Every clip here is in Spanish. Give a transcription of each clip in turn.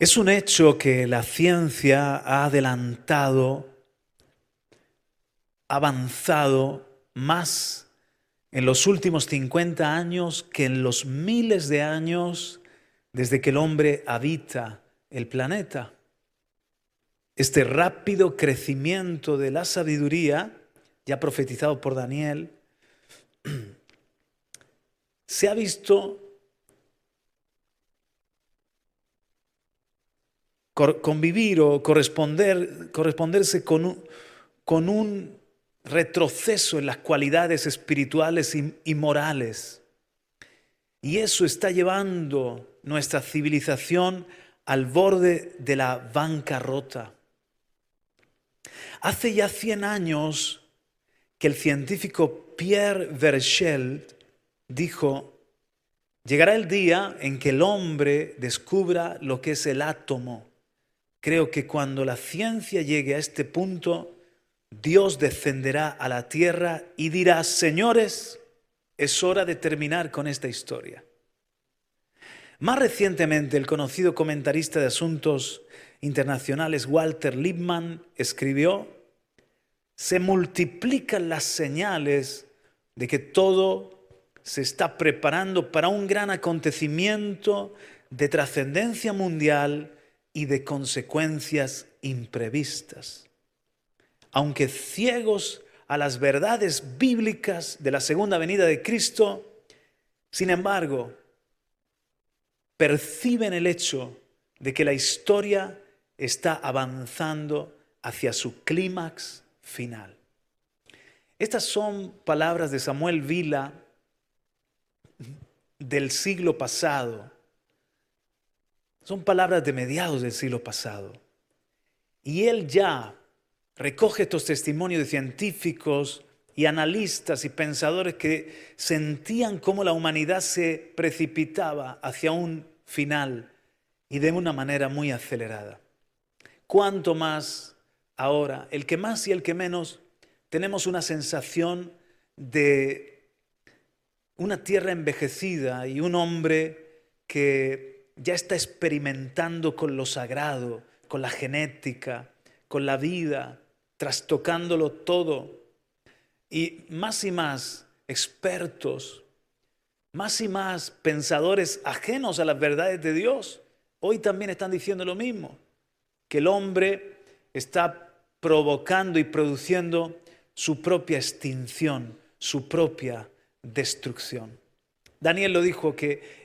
Es un hecho que la ciencia ha adelantado, avanzado más en los últimos 50 años que en los miles de años desde que el hombre habita el planeta. Este rápido crecimiento de la sabiduría, ya profetizado por Daniel, se ha visto convivir o corresponder, corresponderse con un, retroceso en las cualidades espirituales y, y morales. Y eso está llevando nuestra civilización al borde de la bancarrota. Hace ya 100 años que el científico Pierre Verchel dijo, llegará el día en que el hombre descubra lo que es el átomo Creo que cuando la ciencia llegue a este punto, Dios descenderá a la tierra y dirá, señores, es hora de terminar con esta historia. Más recientemente, el conocido comentarista de asuntos internacionales Walter Lippmann escribió, se multiplican las señales de que todo se está preparando para un gran acontecimiento de trascendencia mundial y de consecuencias imprevistas. Aunque ciegos a las verdades bíblicas de la segunda venida de Cristo, sin embargo, perciben el hecho de que la historia está avanzando hacia su clímax final. Estas son palabras de Samuel Vila del siglo pasado son palabras de mediados del siglo pasado. Y él ya recoge estos testimonios de científicos y analistas y pensadores que sentían cómo la humanidad se precipitaba hacia un final y de una manera muy acelerada. Cuanto más ahora, el que más y el que menos, tenemos una sensación de una tierra envejecida y un hombre que ya está experimentando con lo sagrado, con la genética, con la vida, trastocándolo todo. Y más y más expertos, más y más pensadores ajenos a las verdades de Dios, hoy también están diciendo lo mismo, que el hombre está provocando y produciendo su propia extinción, su propia destrucción. Daniel lo dijo que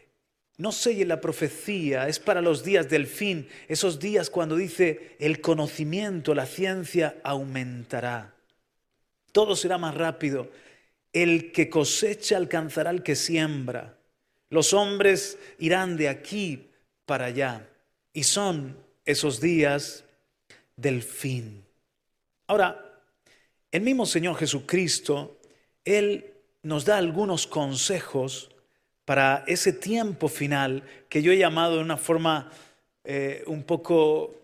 no selle la profecía, es para los días del fin, esos días cuando dice el conocimiento, la ciencia aumentará. Todo será más rápido. El que cosecha alcanzará al que siembra. Los hombres irán de aquí para allá. Y son esos días del fin. Ahora, el mismo Señor Jesucristo, Él nos da algunos consejos para ese tiempo final que yo he llamado de una forma eh, un poco,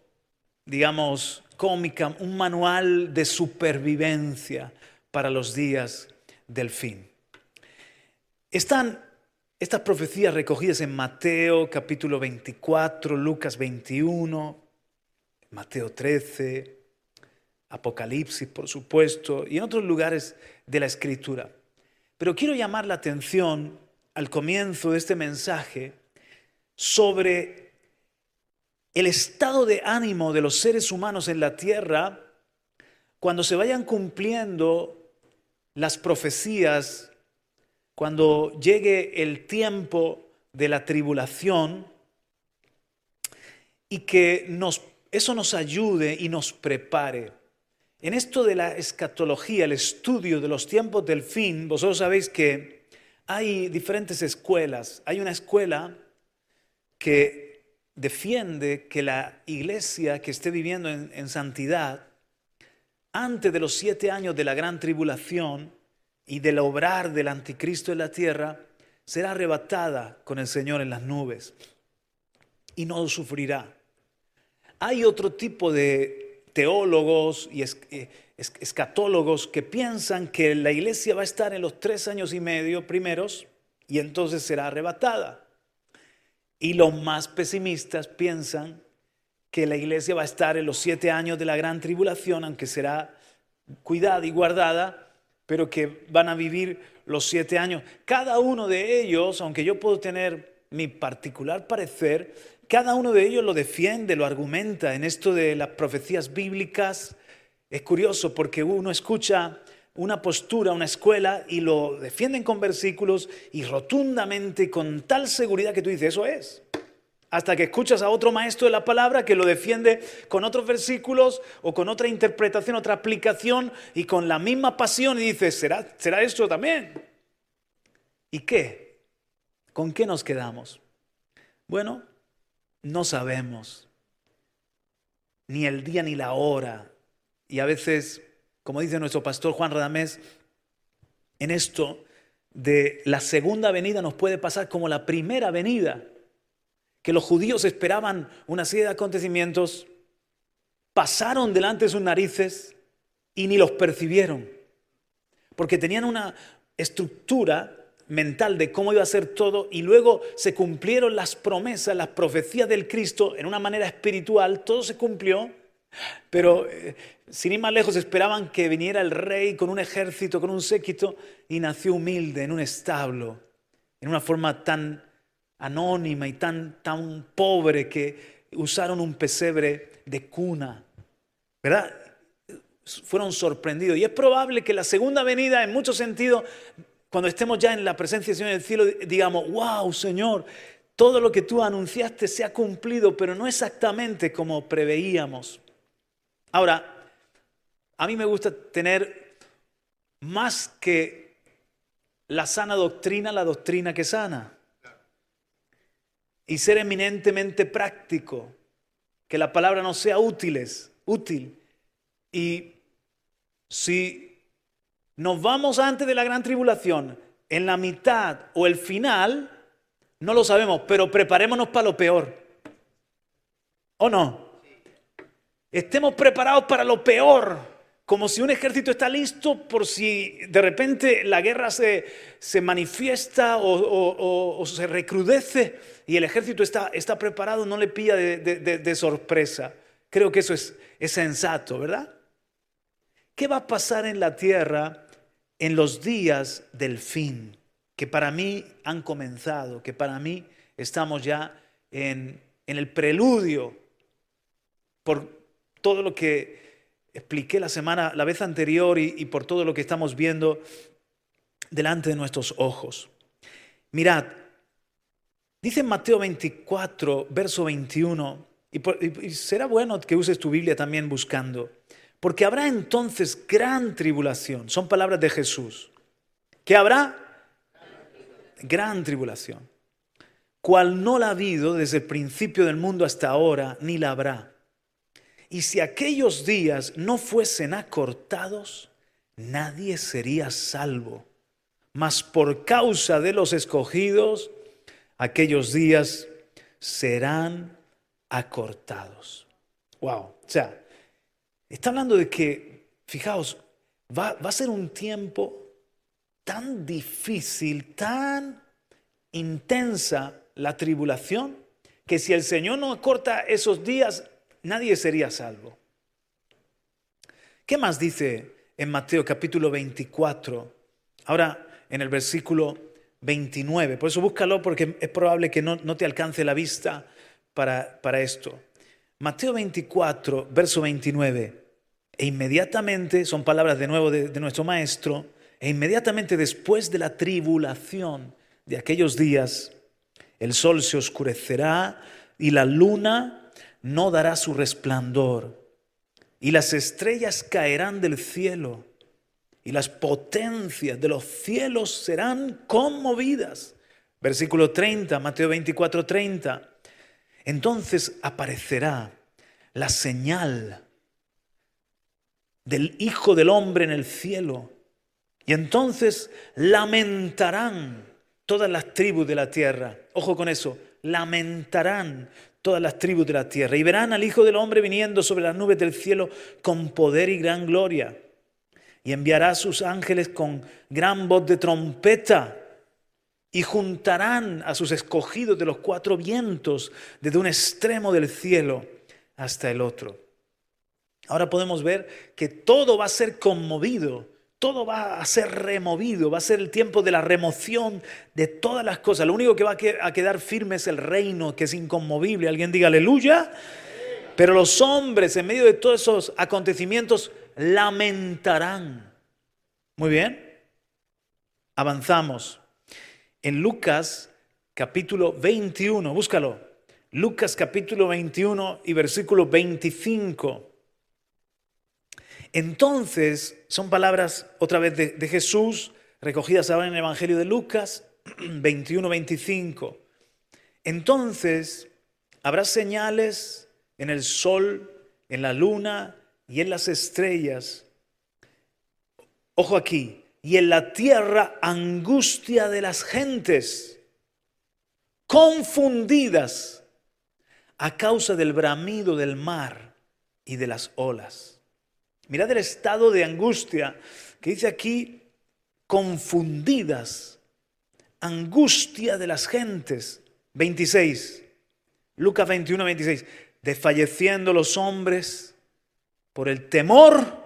digamos, cómica, un manual de supervivencia para los días del fin. Están estas profecías recogidas en Mateo capítulo 24, Lucas 21, Mateo 13, Apocalipsis, por supuesto, y en otros lugares de la Escritura. Pero quiero llamar la atención al comienzo de este mensaje sobre el estado de ánimo de los seres humanos en la tierra cuando se vayan cumpliendo las profecías, cuando llegue el tiempo de la tribulación y que nos, eso nos ayude y nos prepare. En esto de la escatología, el estudio de los tiempos del fin, vosotros sabéis que hay diferentes escuelas. Hay una escuela que defiende que la iglesia que esté viviendo en, santidad, antes de los siete años de la gran tribulación y del obrar del anticristo en la tierra, será arrebatada con el Señor en las nubes y no sufrirá. Hay otro tipo de teólogos y eh, escatólogos que piensan que la iglesia va a estar en los tres años y medio primeros y entonces será arrebatada. Y los más pesimistas piensan que la iglesia va a estar en los siete años de la gran tribulación, aunque será cuidada y guardada, pero que van a vivir los siete años. Cada uno de ellos, aunque yo puedo tener mi particular parecer, cada uno de ellos lo defiende, lo argumenta en esto de las profecías bíblicas. Es curioso porque uno escucha una postura, una escuela y lo defienden con versículos y rotundamente con tal seguridad que tú dices, eso es. Hasta que escuchas a otro maestro de la palabra que lo defiende con otros versículos o con otra interpretación, otra aplicación y con la misma pasión y dices, ¿será, será esto también? ¿Y qué? ¿Con qué nos quedamos? Bueno, no sabemos ni el día ni la hora. Y a veces, como dice nuestro pastor Juan Radamés, en esto de la segunda venida nos puede pasar como la primera venida que los judíos esperaban una serie de acontecimientos, pasaron delante de sus narices y ni los percibieron, porque tenían una estructura mental de cómo iba a ser todo y luego se cumplieron las promesas, las profecías del Cristo en una manera espiritual, todo se cumplió, pero eh, sin ir más lejos esperaban que viniera el rey con un ejército, con un séquito y nació humilde en un establo, en una forma tan anónima y tan, tan pobre que usaron un pesebre de cuna. ¿Verdad? Fueron sorprendidos. Y es probable que la segunda venida, en muchos sentidos, cuando estemos ya en la presencia del Señor en el cielo, digamos, wow, Señor, todo lo que tú anunciaste se ha cumplido, pero no exactamente como preveíamos. Ahora, a mí me gusta tener más que la sana doctrina, la doctrina que sana y ser eminentemente práctico, que la palabra no sea útiles, útil. Y si nos vamos antes de la gran tribulación, en la mitad o el final, no lo sabemos, pero preparémonos para lo peor. ¿O no? Estemos preparados para lo peor como si un ejército está listo por si de repente la guerra se, manifiesta o, se recrudece y el ejército está, está preparado, no le pilla de, sorpresa. Creo que eso es, es sensato, ¿verdad? ¿Qué va a pasar en la tierra en los días del fin? Que para mí han comenzado, que para mí estamos ya en, en el preludio por todo lo que expliqué la semana, la vez anterior y, por todo lo que estamos viendo delante de nuestros ojos. Mirad, dice en Mateo 24, verso 21, y, y será bueno que uses tu Biblia también buscando, porque habrá entonces gran tribulación, son palabras de Jesús, que habrá gran tribulación, cual no la ha habido desde el principio del mundo hasta ahora, ni la habrá y si aquellos días no fuesen acortados, nadie sería salvo. Mas por causa de los escogidos, aquellos días serán acortados. Wow. O sea, está hablando de que, fijaos, va, a ser un tiempo tan difícil, tan intensa la tribulación, que si el Señor no acorta esos días, nadie sería salvo. ¿Qué más dice en Mateo capítulo 24? Ahora en el versículo 29. Por eso búscalo porque es probable que no, te alcance la vista para, para esto. Mateo 24, verso 29. E inmediatamente, son palabras de nuevo de nuestro maestro, e inmediatamente después de la tribulación de aquellos días, el sol se oscurecerá y la luna no dará su resplandor, y las estrellas caerán del cielo, y las potencias de los cielos serán conmovidas. Versículo 30, Mateo 24, 30. Entonces aparecerá la señal del Hijo del Hombre en el cielo, y entonces lamentarán todas las tribus de la tierra. Ojo con eso, lamentarán todas las tribus de la tierra y verán al Hijo del Hombre viniendo sobre las nubes del cielo con poder y gran gloria. Y enviará a sus ángeles con gran voz de trompeta y juntarán a sus escogidos de los cuatro vientos desde un extremo del cielo hasta el otro. Ahora podemos ver que todo va a ser conmovido, todo va a ser removido, va a ser el tiempo de la remoción de todas las cosas. Lo único que va a quedar firme es el reino, que es inconmovible. Alguien diga aleluya. Pero los hombres en medio de todos esos acontecimientos lamentarán. Muy bien. Avanzamos. En Lucas capítulo 21, búscalo. Lucas capítulo 21 y versículo 25. Entonces, son palabras otra vez de, Jesús, recogidas ahora en el Evangelio de Lucas 21, 25. Entonces, habrá señales en el sol, en la luna y en las estrellas. Ojo aquí, y en la tierra angustia de las gentes, confundidas a causa del bramido del mar y de las olas. Mirad el estado de angustia que dice aquí, confundidas, angustia de las gentes. 26, Lucas 21, 26, desfalleciendo los hombres por el temor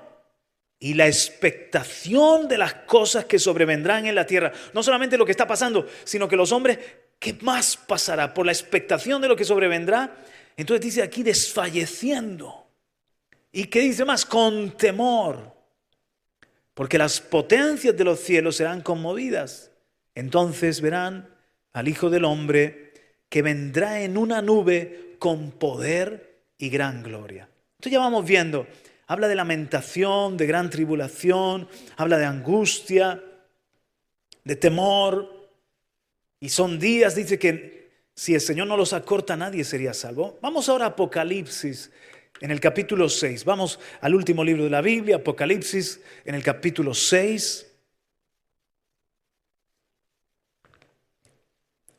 y la expectación de las cosas que sobrevendrán en la tierra. No solamente lo que está pasando, sino que los hombres, ¿qué más pasará? Por la expectación de lo que sobrevendrá. Entonces dice aquí desfalleciendo. ¿Y qué dice más? Con temor. Porque las potencias de los cielos serán conmovidas. Entonces verán al Hijo del Hombre que vendrá en una nube con poder y gran gloria. Entonces ya vamos viendo, habla de lamentación, de gran tribulación, habla de angustia, de temor. Y son días, dice que si el Señor no los acorta, nadie sería salvo. Vamos ahora a Apocalipsis en el capítulo 6. Vamos al último libro de la Biblia, Apocalipsis, en el capítulo 6.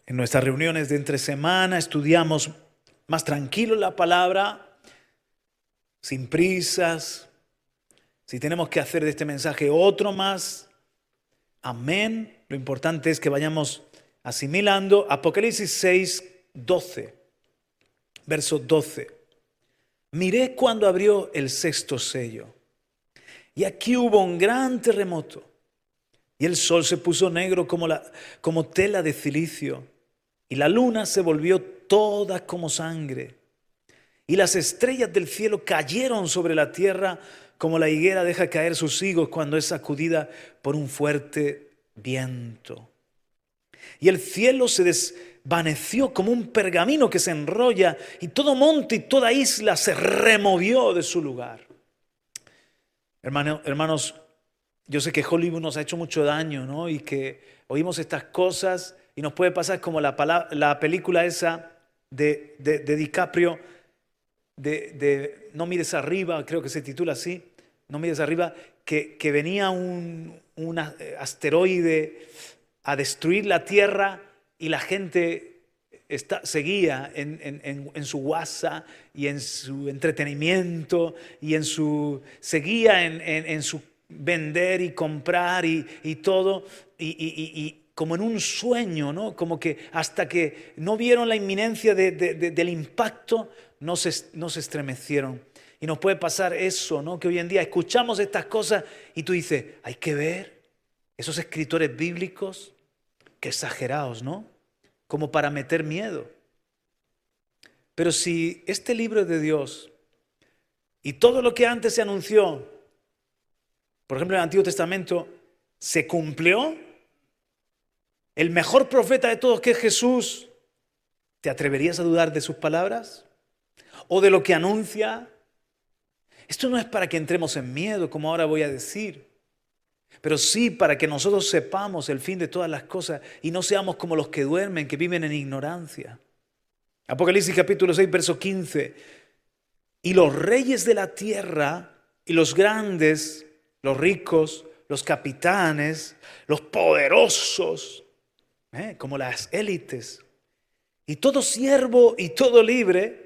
En nuestras reuniones de entre semana estudiamos más tranquilo la palabra, sin prisas. Si tenemos que hacer de este mensaje otro más, amén. Lo importante es que vayamos asimilando Apocalipsis 6, 12, verso 12. Miré cuando abrió el sexto sello. Y aquí hubo un gran terremoto. Y el sol se puso negro como, la, como tela de cilicio. Y la luna se volvió toda como sangre. Y las estrellas del cielo cayeron sobre la tierra como la higuera deja caer sus higos cuando es sacudida por un fuerte viento. Y el cielo se des, vaneció como un pergamino que se enrolla y todo monte y toda isla se removió de su lugar. hermanos, yo sé que Hollywood nos ha hecho mucho daño, ¿no? Y que oímos estas cosas y nos puede pasar como la, la película esa de, de, DiCaprio, de, No mires arriba, creo que se titula así, No mires arriba, que, que venía un, un asteroide a destruir la Tierra y la gente seguía en, su WhatsApp y en su entretenimiento y en su, seguía en, su vender y comprar y, todo, y, como en un sueño, ¿no? Como que hasta que no vieron la inminencia del impacto, no se, no se estremecieron. Y nos puede pasar eso, ¿no? Que hoy en día escuchamos estas cosas y tú dices, hay que ver esos escritores bíblicos, exagerados, ¿no? como para meter miedo. Pero si este libro de Dios y todo lo que antes se anunció, por ejemplo en el Antiguo Testamento, se cumplió, el mejor profeta de todos que es Jesús, ¿te atreverías a dudar de sus palabras? ¿O de lo que anuncia? Esto no es para que entremos en miedo, como ahora voy a decir pero sí para que nosotros sepamos el fin de todas las cosas y no seamos como los que duermen, que viven en ignorancia. Apocalipsis capítulo 6, verso 15. Y los reyes de la tierra y los grandes, los ricos, los capitanes, los poderosos, ¿eh? como las élites, y todo siervo y todo libre,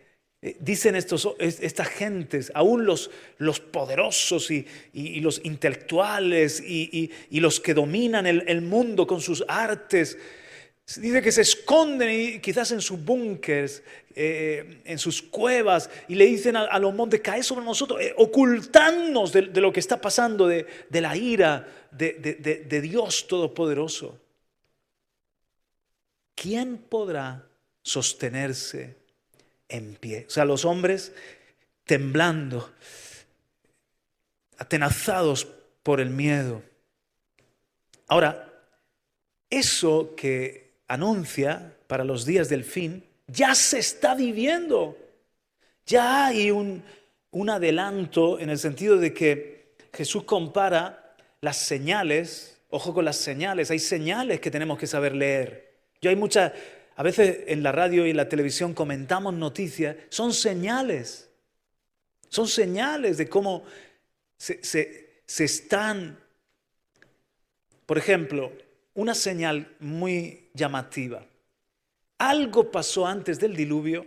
dicen estos, estas gentes, aún los, los poderosos y, los intelectuales y, los que dominan el, mundo con sus artes, dice que se esconden quizás en sus búnkers, eh, en sus cuevas, y le dicen a, los montes, cae sobre nosotros, eh, ocultarnos de, lo que está pasando, de, la ira de Dios Todopoderoso. ¿Quién podrá sostenerse en pie? O sea, los hombres temblando, atenazados por el miedo. Ahora, eso que anuncia para los días del fin, ya se está viviendo. Ya hay un, adelanto en el sentido de que Jesús compara las señales, ojo con las señales, hay señales que tenemos que saber leer. Yo hay muchas, a veces en la radio y en la televisión comentamos noticias, son señales, son señales de cómo se, se están, por ejemplo, una señal muy llamativa. Algo pasó antes del diluvio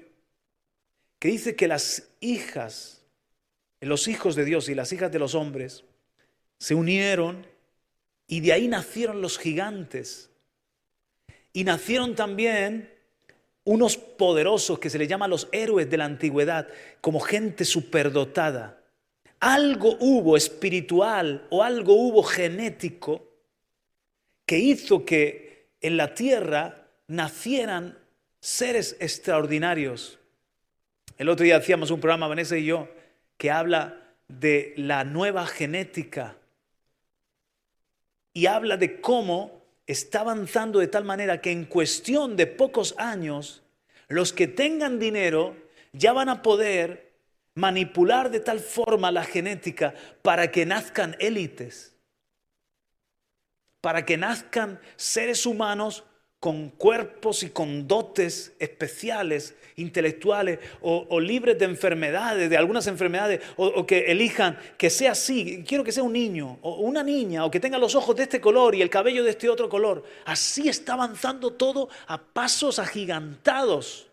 que dice que las hijas, los hijos de Dios y las hijas de los hombres, se unieron y de ahí nacieron los gigantes. Y nacieron también unos poderosos que se les llama los héroes de la antigüedad, como gente superdotada. Algo hubo espiritual o algo hubo genético que hizo que en la tierra nacieran seres extraordinarios. El otro día hacíamos un programa, Vanessa y yo, que habla de la nueva genética y habla de cómo está avanzando de tal manera que en cuestión de pocos años, los que tengan dinero ya van a poder manipular de tal forma la genética para que nazcan élites, para que nazcan seres humanos con cuerpos y con dotes especiales, intelectuales o, libres de enfermedades, de algunas enfermedades, o, que elijan que sea así, quiero que sea un niño o una niña, o que tenga los ojos de este color y el cabello de este otro color. Así está avanzando todo a pasos agigantados,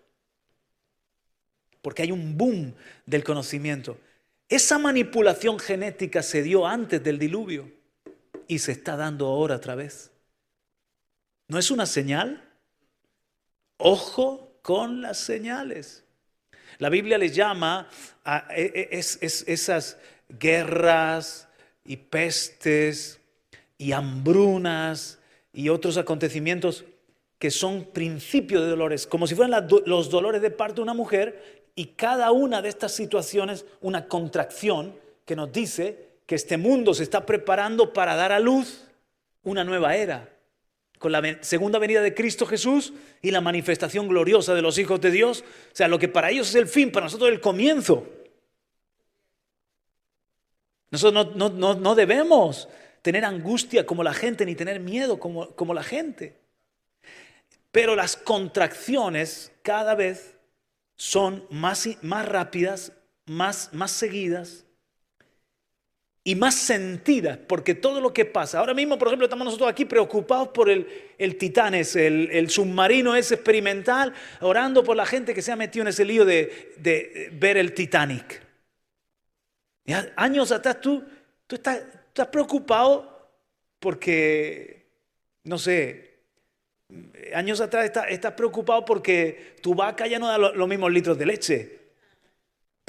porque hay un boom del conocimiento. Esa manipulación genética se dio antes del diluvio y se está dando ahora otra vez. ¿No es una señal? Ojo con las señales. La Biblia le llama a e, e, esas guerras y pestes y hambrunas y otros acontecimientos que son principios de dolores, como si fueran los dolores de parte de una mujer y cada una de estas situaciones una contracción que nos dice que este mundo se está preparando para dar a luz una nueva era con la segunda venida de Cristo Jesús y la manifestación gloriosa de los hijos de Dios. O sea, lo que para ellos es el fin, para nosotros el comienzo. Nosotros no, debemos tener angustia como la gente, ni tener miedo como, como la gente. Pero las contracciones cada vez son más, más rápidas, más, más seguidas y más sentidas, porque todo lo que pasa, ahora mismo, por ejemplo, estamos nosotros aquí preocupados por el, el el, el, submarino ese experimental, orando por la gente que se ha metido en ese lío de, de ver el Titanic. años atrás tú, tú estás, preocupado porque, no sé, años atrás estás, estás preocupado porque tu vaca ya no da los mismos litros de leche.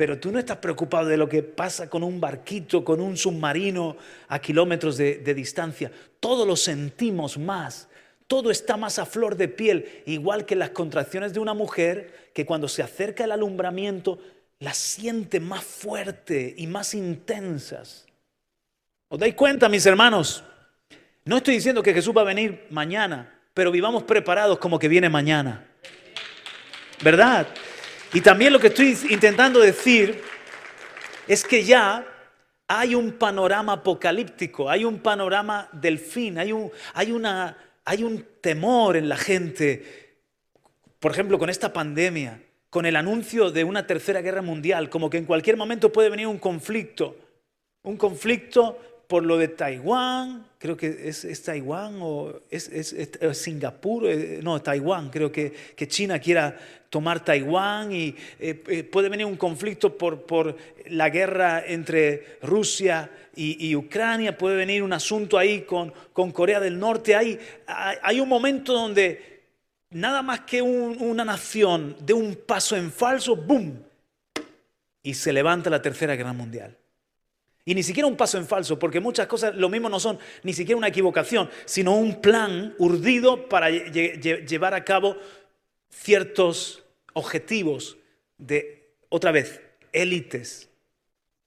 Pero tú no estás preocupado de lo que pasa con un barquito, con un submarino a kilómetros de, distancia. Todo lo sentimos más. Todo está más a flor de piel, igual que las contracciones de una mujer que cuando se acerca el alumbramiento las siente más fuerte y más intensas. ¿Os dais cuenta, mis hermanos? No estoy diciendo que Jesús va a venir mañana, pero vivamos preparados como que viene mañana. ¿Verdad? Y también lo que estoy intentando decir es que ya hay un panorama apocalíptico, hay un panorama del fin, hay un, hay una, hay un temor en la gente. Por ejemplo, con esta pandemia, con el anuncio de una tercera guerra mundial, como que en cualquier momento puede venir un conflicto, un conflicto por lo de Taiwán, creo que es, Taiwán o es, Singapur, eh, no, Taiwán, creo que, que China quiera tomar Taiwán y eh, eh, puede venir un conflicto por, por la guerra entre Rusia y, Ucrania, puede venir un asunto ahí con, con Corea del Norte. Hay, hay, un momento donde nada más que una nación de un paso en falso, ¡boom! Y se levanta la Tercera Guerra Mundial. Y ni siquiera un paso en falso, porque muchas cosas lo mismo no son ni siquiera una equivocación, sino un plan urdido para llevar a cabo ciertos objetivos de, otra vez, élites.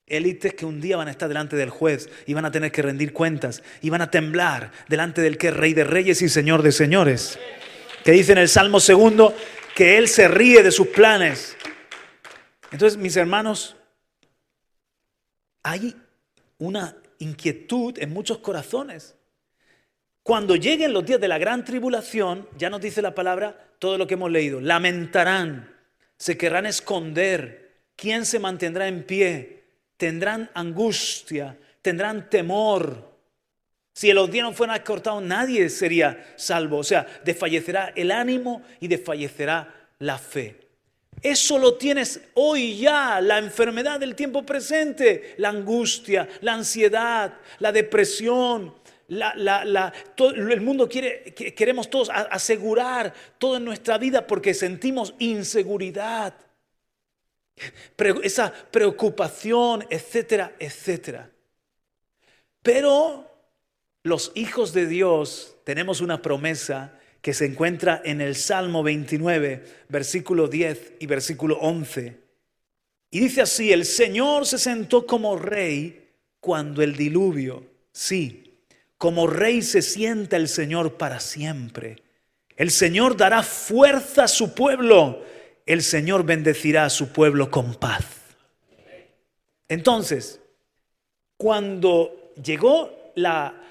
Élites que un día van a estar delante del juez y van a tener que rendir cuentas y van a temblar delante del que es rey de reyes y señor de señores. Que dice en el Salmo segundo que él se ríe de sus planes. Entonces, mis hermanos, hay una inquietud en muchos corazones. Cuando lleguen los días de la gran tribulación, ya nos dice la palabra todo lo que hemos leído, lamentarán, se querrán esconder, ¿quién se mantendrá en pie? Tendrán angustia, tendrán temor. Si los días no fueran cortados, nadie sería salvo. O sea, desfallecerá el ánimo y desfallecerá la fe. Eso lo tienes hoy ya, la enfermedad del tiempo presente, la angustia, la ansiedad, la depresión. el mundo quiere, queremos todos asegurar todo en nuestra vida porque sentimos inseguridad, esa preocupación, etcétera, etcétera. Pero los hijos de Dios tenemos una promesa que se encuentra en el Salmo 29, versículo 10 y versículo 11. Y dice así, el Señor se sentó como rey cuando el diluvio, sí, como rey se sienta el Señor para siempre. El Señor dará fuerza a su pueblo, el Señor bendecirá a su pueblo con paz. Entonces, cuando llegó la,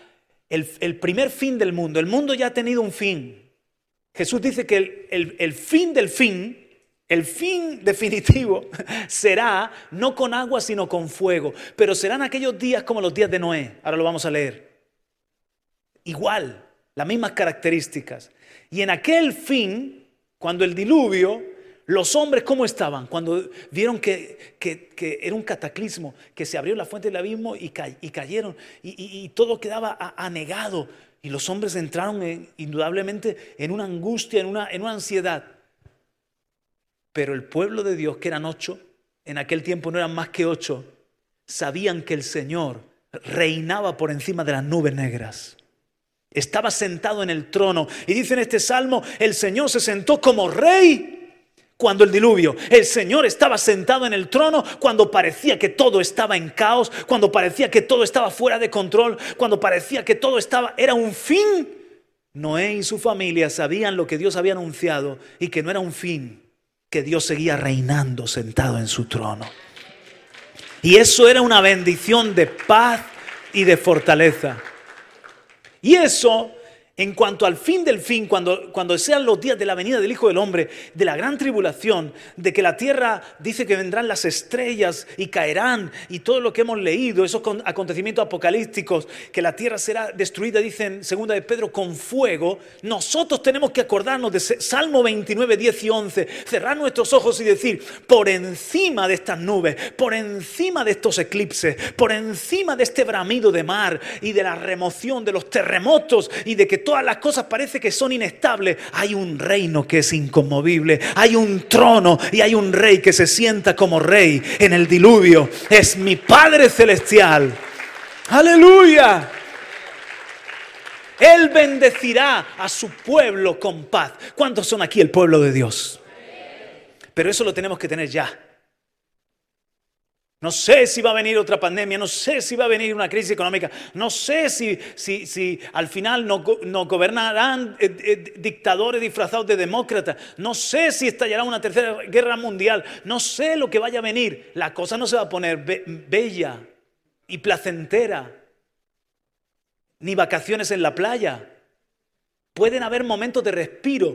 el, el primer fin del mundo, el mundo ya ha tenido un fin, Jesús dice que el, fin del fin, el fin definitivo, será no con agua, sino con fuego. Pero serán aquellos días como los días de Noé. Ahora lo vamos a leer. Igual, las mismas características. Y en aquel fin, cuando el diluvio, los hombres, ¿cómo estaban? Cuando vieron que, era un cataclismo, que se abrió la fuente del abismo y, cayeron, y, todo quedaba anegado. Y los hombres entraron indudablemente en una angustia, en una, en una ansiedad. Pero el pueblo de Dios, que eran ocho, en aquel tiempo no eran más que ocho, sabían que el Señor reinaba por encima de las nubes negras. Estaba sentado en el trono. Y dice en este salmo, el Señor se sentó como rey cuando el diluvio. El Señor estaba sentado en el trono cuando parecía que todo estaba en caos, cuando parecía que todo estaba fuera de control, cuando parecía que todo estaba era un fin. Noé y su familia sabían lo que Dios había anunciado y que no era un fin, que Dios seguía reinando sentado en su trono. Y eso era una bendición de paz y de fortaleza. Y eso en cuanto al fin del fin, cuando, cuando sean los días de la venida del Hijo del Hombre, de la gran tribulación, de que la tierra dice que vendrán las estrellas y caerán, y todo lo que hemos leído, esos acontecimientos apocalípticos, que la tierra será destruida, dicen segunda de Pedro, con fuego, nosotros tenemos que acordarnos de Salmo 29, 10 y 11, cerrar nuestros ojos y decir, por encima de estas nubes, por encima de estos eclipses, por encima de este bramido de mar y de la remoción de los terremotos y de que todas las cosas parece que son inestables, hay un reino que es inconmovible, hay un trono y hay un rey que se sienta como rey en el diluvio. Es mi Padre Celestial. Aleluya. Él bendecirá a su pueblo con paz. ¿Cuántos son aquí el pueblo de Dios? Pero eso lo tenemos que tener ya. No sé si va a venir otra pandemia, no sé si va a venir una crisis económica, no sé si, si, si al final nos no gobernarán eh, eh, dictadores disfrazados de demócratas, no sé si estallará una tercera guerra mundial, no sé lo que vaya a venir. La cosa no se va a poner bella y placentera, ni vacaciones en la playa. Pueden haber momentos de respiro,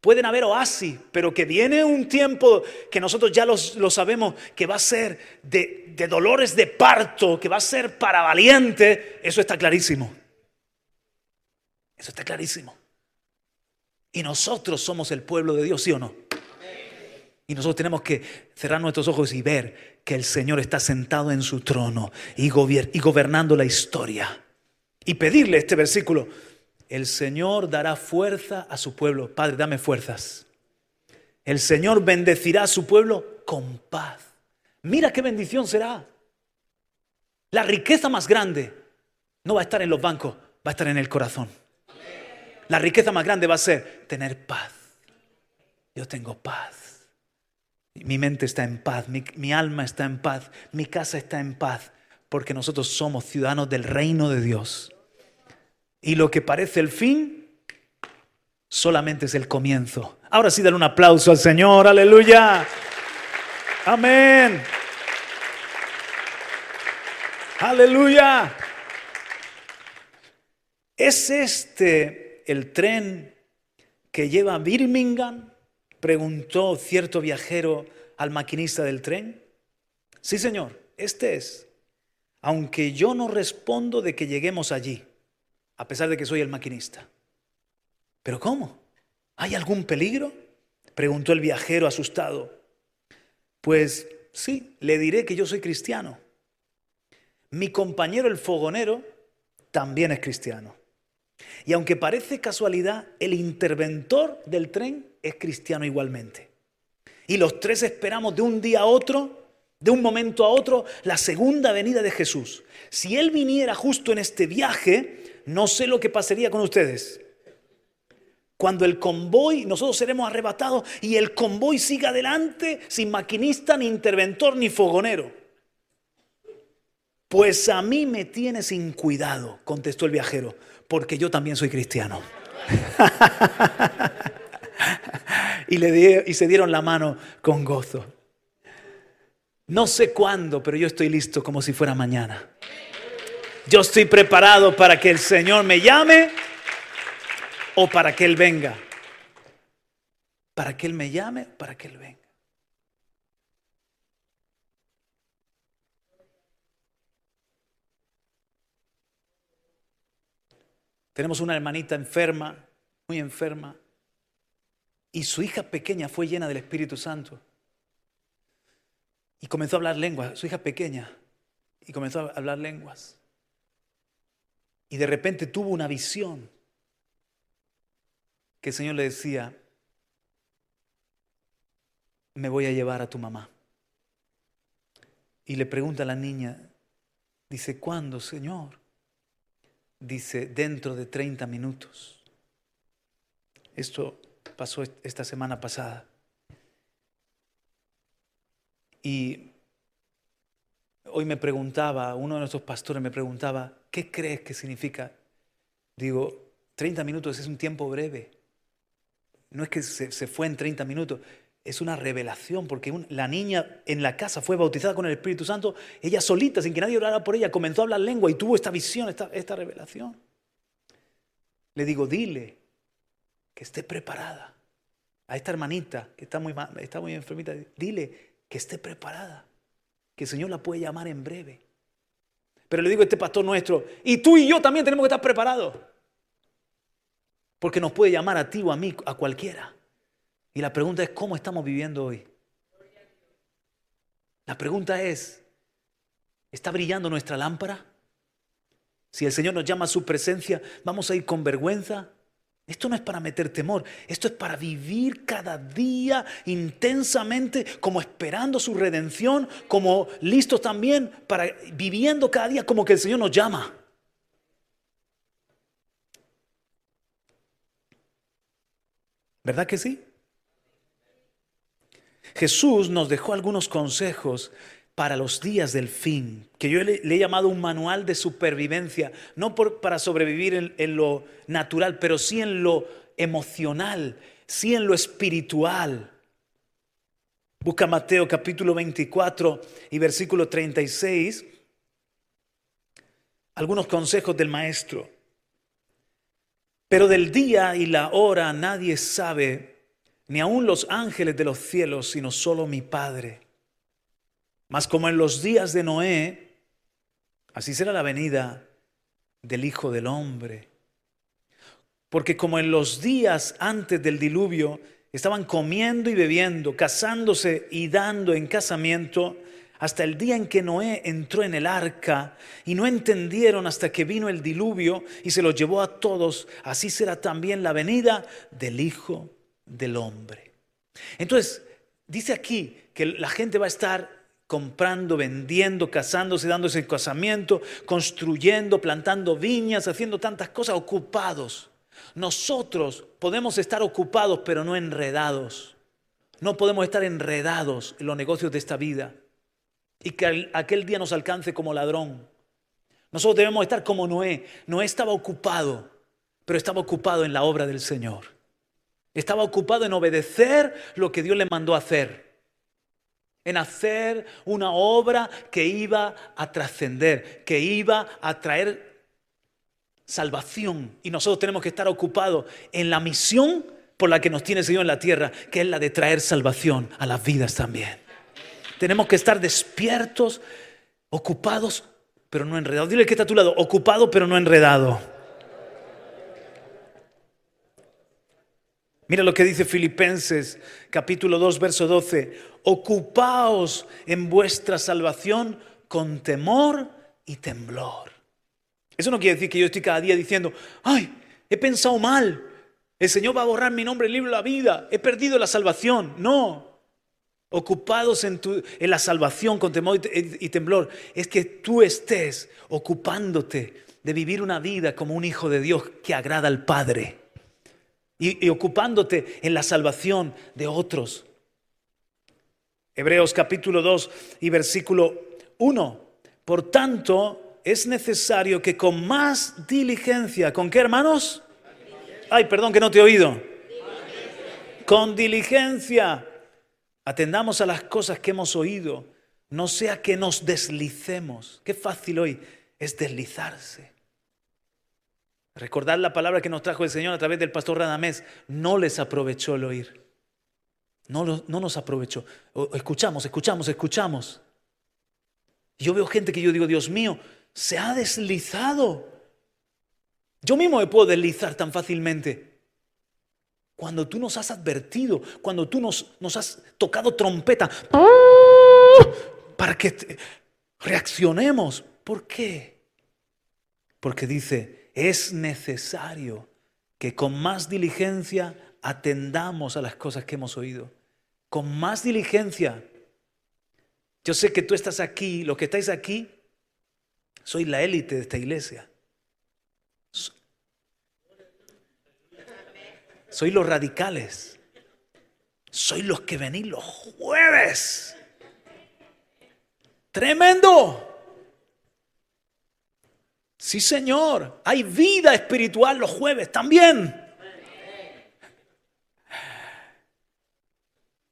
Pueden haber oasis, pero que viene un tiempo que nosotros ya lo sabemos, que va a ser de, dolores de parto, que va a ser para valientes, eso está clarísimo. Eso está clarísimo. Y nosotros somos el pueblo de Dios, ¿sí o no? Y nosotros tenemos que cerrar nuestros ojos y ver que el Señor está sentado en su trono y, gobernando la historia. Y pedirle este versículo, el Señor dará fuerza a su pueblo. Padre, dame fuerzas. El Señor bendecirá a su pueblo con paz. Mira qué bendición será. La riqueza más grande no va a estar en los bancos, va a estar en el corazón. La riqueza más grande va a ser tener paz. Yo tengo paz. Mi mente está en paz, mi, alma está en paz, mi casa está en paz, porque nosotros somos ciudadanos del reino de Dios. Y lo que parece el fin solamente es el comienzo. Ahora sí, dale un aplauso al Señor, aleluya. Amén. Aleluya. ¿Es este el tren que lleva a Birmingham? Preguntó cierto viajero al maquinista del tren. Sí, señor, este es. Aunque yo no respondo de que lleguemos allí, a pesar de que soy el maquinista. ¿Pero cómo? ¿Hay algún peligro? Preguntó el viajero asustado. Pues sí, le diré que yo soy cristiano. Mi compañero el fogonero también es cristiano. Y aunque parece casualidad, el interventor del tren es cristiano igualmente. Y los tres esperamos de un día a otro, de un momento a otro, la segunda venida de Jesús. Si Él viniera justo en este viaje, no sé lo que pasaría con ustedes. Cuando el convoy, nosotros seremos arrebatados y el convoy siga adelante sin maquinista, ni interventor, ni fogonero. Pues a mí me tiene sin cuidado, contestó el viajero, porque yo también soy cristiano. y, y se dieron la mano con gozo. No sé cuándo, pero yo estoy listo como si fuera mañana. Yo estoy preparado para que el Señor me llame o para que Él venga. Para que Él me llame, para que Él venga. Tenemos una hermanita enferma, muy enferma, y su hija pequeña fue llena del Espíritu Santo. Y comenzó a hablar lenguas, su hija pequeña, y comenzó a hablar lenguas. Y de repente tuvo una visión que el Señor le decía, me voy a llevar a tu mamá. Y le pregunta a la niña, dice, ¿cuándo, Señor? Dice, dentro de 30 minutos. Esto pasó esta semana pasada. Y hoy me preguntaba, uno de nuestros pastores me preguntaba, ¿qué crees que significa? Digo, 30 minutos es un tiempo breve. No es que se, fue en 30 minutos, es una revelación, porque la niña en la casa fue bautizada con el Espíritu Santo, ella solita, sin que nadie orara por ella, comenzó a hablar lengua y tuvo esta visión, esta, revelación. Le digo, dile, que esté preparada. A esta hermanita que está muy, está muy enfermita, dile que esté preparada, que el Señor la puede llamar en breve. Pero le digo a este pastor nuestro, y tú y yo también tenemos que estar preparados. Porque nos puede llamar a ti o a mí, a cualquiera. Y la pregunta es, ¿cómo estamos viviendo hoy? La pregunta es, ¿está brillando nuestra lámpara? Si el Señor nos llama a su presencia, ¿vamos a ir con vergüenza? Esto no es para meter temor, esto es para vivir cada día intensamente, como esperando su redención, como listos también para viviendo cada día como que el Señor nos llama. ¿Verdad que sí? Jesús nos dejó algunos consejos para los días del fin, que yo le, he llamado un manual de supervivencia, no para sobrevivir en, lo natural, pero sí en lo emocional, sí en lo espiritual. Busca Mateo capítulo 24 y versículo 36, algunos consejos del maestro. Pero del día y la hora nadie sabe, ni aun los ángeles de los cielos, sino solo mi Padre. Mas como en los días de Noé, así será la venida del Hijo del Hombre. Porque como en los días antes del diluvio estaban comiendo y bebiendo, casándose y dando en casamiento, hasta el día en que Noé entró en el arca y no entendieron hasta que vino el diluvio y se los llevó a todos, así será también la venida del Hijo del Hombre. Entonces, dice aquí que la gente va a estar comprando, vendiendo, casándose, dándose casamiento, construyendo, plantando viñas, haciendo tantas cosas, ocupados. Nosotros podemos estar ocupados, pero no enredados. No podemos estar enredados en los negocios de esta vida y que aquel día nos alcance como ladrón. Nosotros debemos estar como Noé. Noé estaba ocupado, pero estaba ocupado en la obra del Señor. Estaba ocupado en obedecer lo que Dios le mandó a hacer. En hacer una obra que iba a trascender, que iba a traer salvación. Y nosotros tenemos que estar ocupados en la misión por la que nos tiene Señor en la tierra, que es la de traer salvación a las vidas también. Tenemos que estar despiertos, ocupados, pero no enredados. Dile que está a tu lado, ocupado, pero no enredado. Mira lo que dice Filipenses capítulo 2, verso 12. Ocupaos en vuestra salvación con temor y temblor. Eso no quiere decir que yo estoy cada día diciendo, ay, he pensado mal, el Señor va a borrar mi nombre del libro de la vida, he perdido la salvación. No, ocupados en, en la salvación con temor y, temblor, es que tú estés ocupándote de vivir una vida como un hijo de Dios que agrada al Padre y, ocupándote en la salvación de otros. Hebreos capítulo 2 y versículo 1. Por tanto, es necesario que con más diligencia, ¿con qué hermanos? Ay, perdón que no te he oído. Con diligencia Atendamos a las cosas que hemos oído, no sea que nos deslicemos. Qué fácil hoy es deslizarse. Recordar la palabra que nos trajo el Señor a través del pastor Radamés, no les aprovechó el oír. No, no nos aprovechó. Escuchamos, escuchamos, escuchamos. Yo veo gente que yo digo, Dios mío, se ha deslizado. Yo mismo me puedo deslizar tan fácilmente. Cuando tú nos has advertido, cuando tú nos, nos has tocado trompeta para que reaccionemos. ¿Por qué? Porque dice, es necesario que con más diligencia atendamos a las cosas que hemos oído. Con más diligencia. Yo sé que tú estás aquí, los que estáis aquí, soy la élite de esta iglesia. Soy los radicales. Soy los que venís los jueves. Tremendo. Sí, Señor. Hay vida espiritual los jueves también.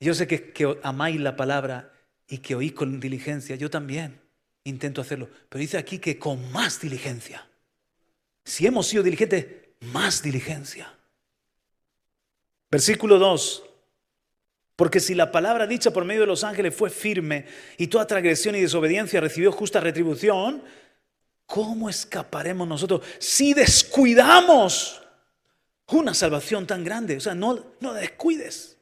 Yo sé que, amáis la palabra y que oís con diligencia. Yo también intento hacerlo. Pero dice aquí que con más diligencia. Si hemos sido diligentes, más diligencia. Versículo 2. Porque si la palabra dicha por medio de los ángeles fue firme y toda transgresión y desobediencia recibió justa retribución, ¿cómo escaparemos nosotros si descuidamos una salvación tan grande? O sea, no, no descuides.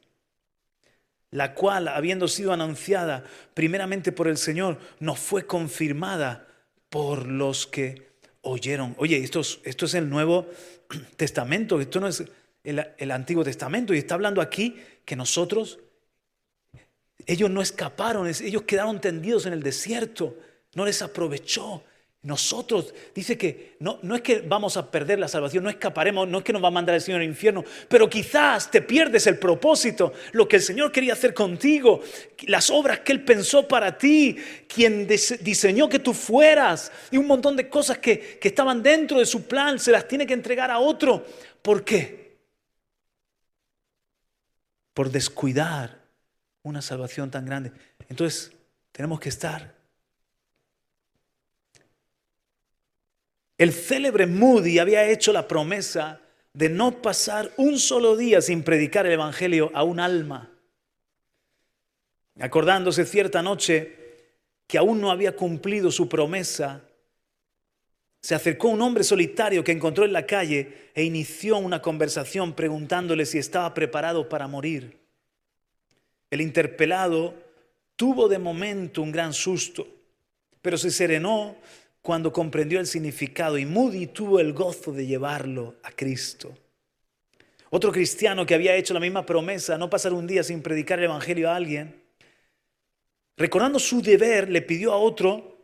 La cual, habiendo sido anunciada primeramente por el Señor, nos fue confirmada por los que oyeron. Oye, esto es, esto es el Nuevo Testamento, esto no es el, Antiguo Testamento y está hablando aquí que nosotros, ellos no escaparon, ellos quedaron tendidos en el desierto, no les aprovechó. Nosotros, dice que no, no es que vamos a perder la salvación, no escaparemos, no es que nos va a mandar el Señor al infierno, pero quizás te pierdes el propósito, lo que el Señor quería hacer contigo, las obras que Él pensó para ti, quien diseñó que tú fueras, y un montón de cosas que, que estaban dentro de su plan, se las tiene que entregar a otro. ¿Por qué? por descuidar una salvación tan grande. Entonces, tenemos que estar. El célebre Moody había hecho la promesa de no pasar un solo día sin predicar el Evangelio a un alma. Acordándose cierta noche que aún no había cumplido su promesa, se acercó un hombre solitario que encontró en la calle e inició una conversación preguntándole si estaba preparado para morir. El interpelado tuvo de momento un gran susto, pero se serenó cuando comprendió el significado y Moody tuvo el gozo de llevarlo a Cristo. Otro cristiano que había hecho la misma promesa, no pasar un día sin predicar el Evangelio a alguien, recordando su deber, le pidió a otro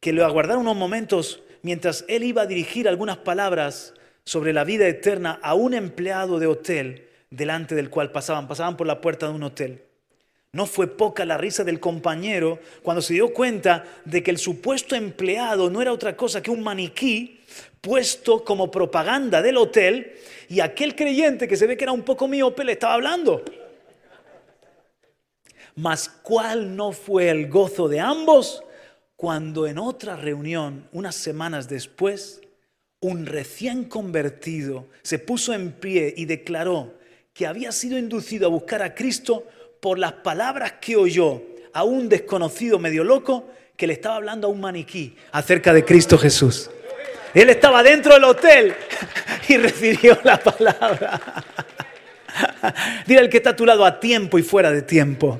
que lo aguardara unos momentos mientras él iba a dirigir algunas palabras sobre la vida eterna a un empleado de hotel delante del cual pasaban, pasaban por la puerta de un hotel. No fue poca la risa del compañero cuando se dio cuenta de que el supuesto empleado no era otra cosa que un maniquí puesto como propaganda del hotel y aquel creyente que se ve que era un poco miope le estaba hablando. Mas ¿cuál no fue el gozo de ambos cuando en otra reunión, unas semanas después, un recién convertido se puso en pie y declaró que había sido inducido a buscar a Cristo por las palabras que oyó a un desconocido medio loco que le estaba hablando a un maniquí acerca de Cristo Jesús. Él estaba dentro del hotel y recibió la palabra. Dile al que está a tu lado a tiempo y fuera de tiempo.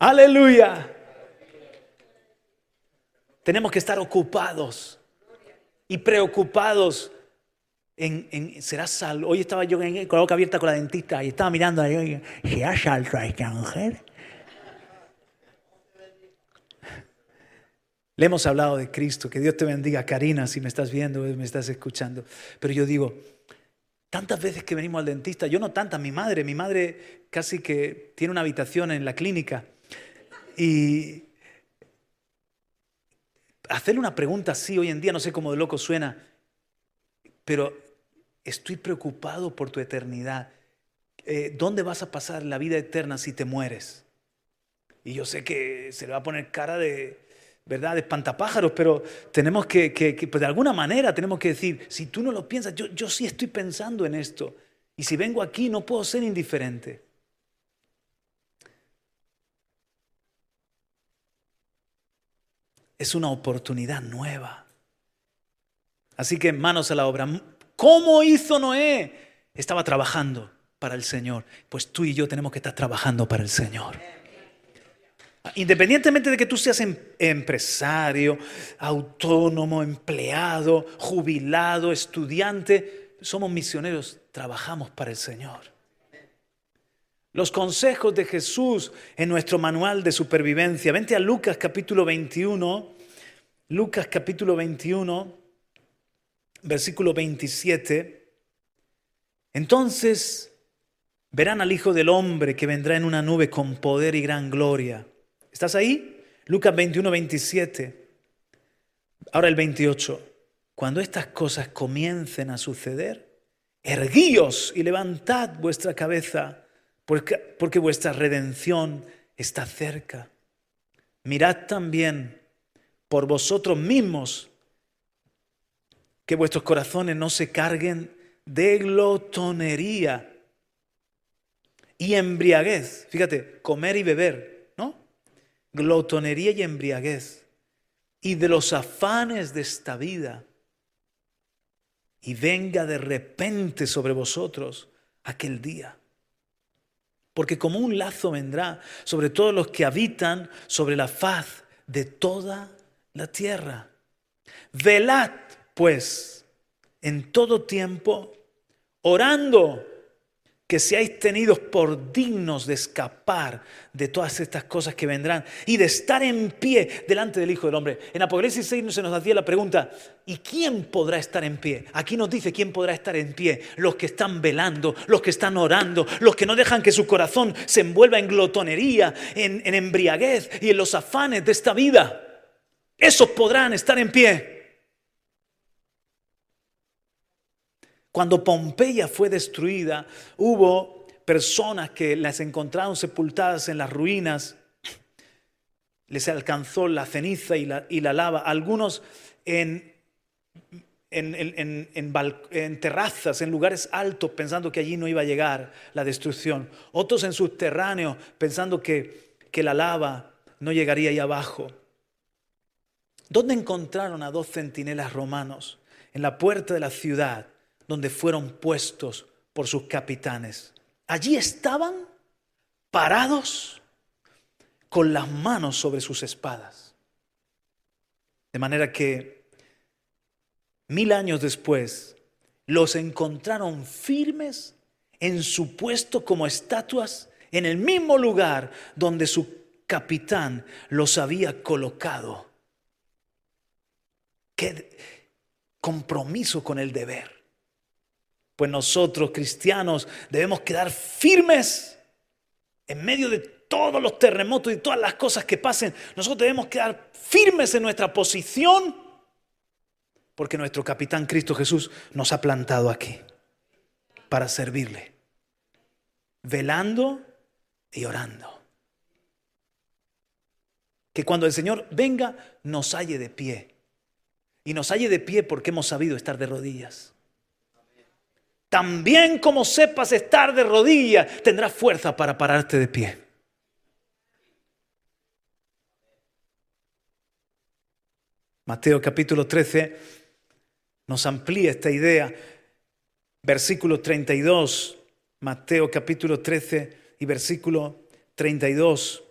Aleluya. Tenemos que estar ocupados y preocupados en, será salvo. Hoy estaba yo con la boca abierta con la dentista y estaba mirando a y ¿será salvo a esta mujer? Le hemos hablado de Cristo, que Dios te bendiga, Karina, si me estás viendo, me estás escuchando. Pero yo digo, tantas veces que venimos al dentista, yo no tantas, mi madre, mi madre casi que tiene una habitación en la clínica y hacerle una pregunta así hoy en día, no sé cómo de loco suena, pero estoy preocupado por tu eternidad. Eh, ¿Dónde vas a pasar la vida eterna si te mueres? Y yo sé que se le va a poner cara de, ¿verdad?, espantapájaros, pero tenemos que, pues de alguna manera tenemos que decir, si tú no lo piensas, yo, yo sí estoy pensando en esto. Y si vengo aquí no puedo ser indiferente. Es una oportunidad nueva. Así que manos a la obra. ¿Cómo hizo Noé? Estaba trabajando para el Señor. Pues tú y yo tenemos que estar trabajando para el Señor. Independientemente de que tú seas em, empresario, autónomo, empleado, jubilado, estudiante, somos misioneros, trabajamos para el Señor. Los consejos de Jesús en nuestro manual de supervivencia. Vente a Lucas capítulo 21. Lucas capítulo 21 versículo 27, entonces verán al Hijo del Hombre que vendrá en una nube con poder y gran gloria. ¿Estás ahí? Lucas 21, 27. Ahora el 28. Cuando estas cosas comiencen a suceder, erguíos y levantad vuestra cabeza, porque, porque vuestra redención está cerca. Mirad también por vosotros mismos que vuestros corazones no se carguen de glotonería y embriaguez. Fíjate, comer y beber, ¿no? Glotonería y embriaguez. Y de los afanes de esta vida. Y venga de repente sobre vosotros aquel día. Porque como un lazo vendrá sobre todos los que habitan sobre la faz de toda la tierra. Velad pues en todo tiempo, orando que seáis tenidos por dignos de escapar de todas estas cosas que vendrán y de estar en pie delante del Hijo del Hombre. En Apocalipsis 6 se nos hacía la pregunta, ¿y quién podrá estar en pie? Aquí nos dice quién podrá estar en pie. Los que están velando, los que están orando, los que no dejan que su corazón se envuelva en glotonería, en, en embriaguez y en los afanes de esta vida. Esos podrán estar en pie. Cuando Pompeya fue destruida, hubo personas que las encontraron sepultadas en las ruinas, les alcanzó la ceniza y la, lava, algunos en, terrazas, en lugares altos, pensando que allí no iba a llegar la destrucción. Otros en subterráneos, pensando que, que la lava no llegaría ahí abajo. ¿Dónde encontraron a dos centinelas romanos? En la puerta de la ciudad, donde fueron puestos por sus capitanes. Allí estaban parados con las manos sobre sus espadas. De manera que mil años después los encontraron firmes en su puesto como estatuas en el mismo lugar donde su capitán los había colocado. Qué compromiso con el deber. Pues nosotros cristianos debemos quedar firmes en medio de todos los terremotos y todas las cosas que pasen. Nosotros debemos quedar firmes en nuestra posición porque nuestro capitán Cristo Jesús nos ha plantado aquí para servirle, velando y orando. Que cuando el Señor venga nos halle de pie. Y nos halle de pie porque hemos sabido estar de rodillas. También como sepas estar de rodillas, tendrás fuerza para pararte de pie. Mateo capítulo 13 nos amplía esta idea. Versículo 32, Mateo capítulo 13 y versículo 32.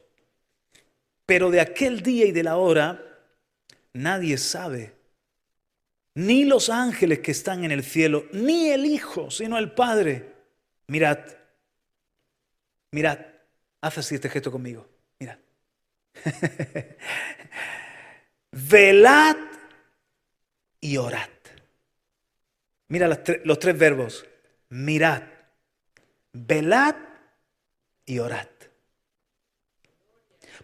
Pero de aquel día y de la hora nadie sabe ni los ángeles que están en el cielo, ni el Hijo, sino el Padre. Mirad, mirad, haz así este gesto conmigo, mirad. Velad y orad. Mira los, los tres verbos, mirad, velad y orad.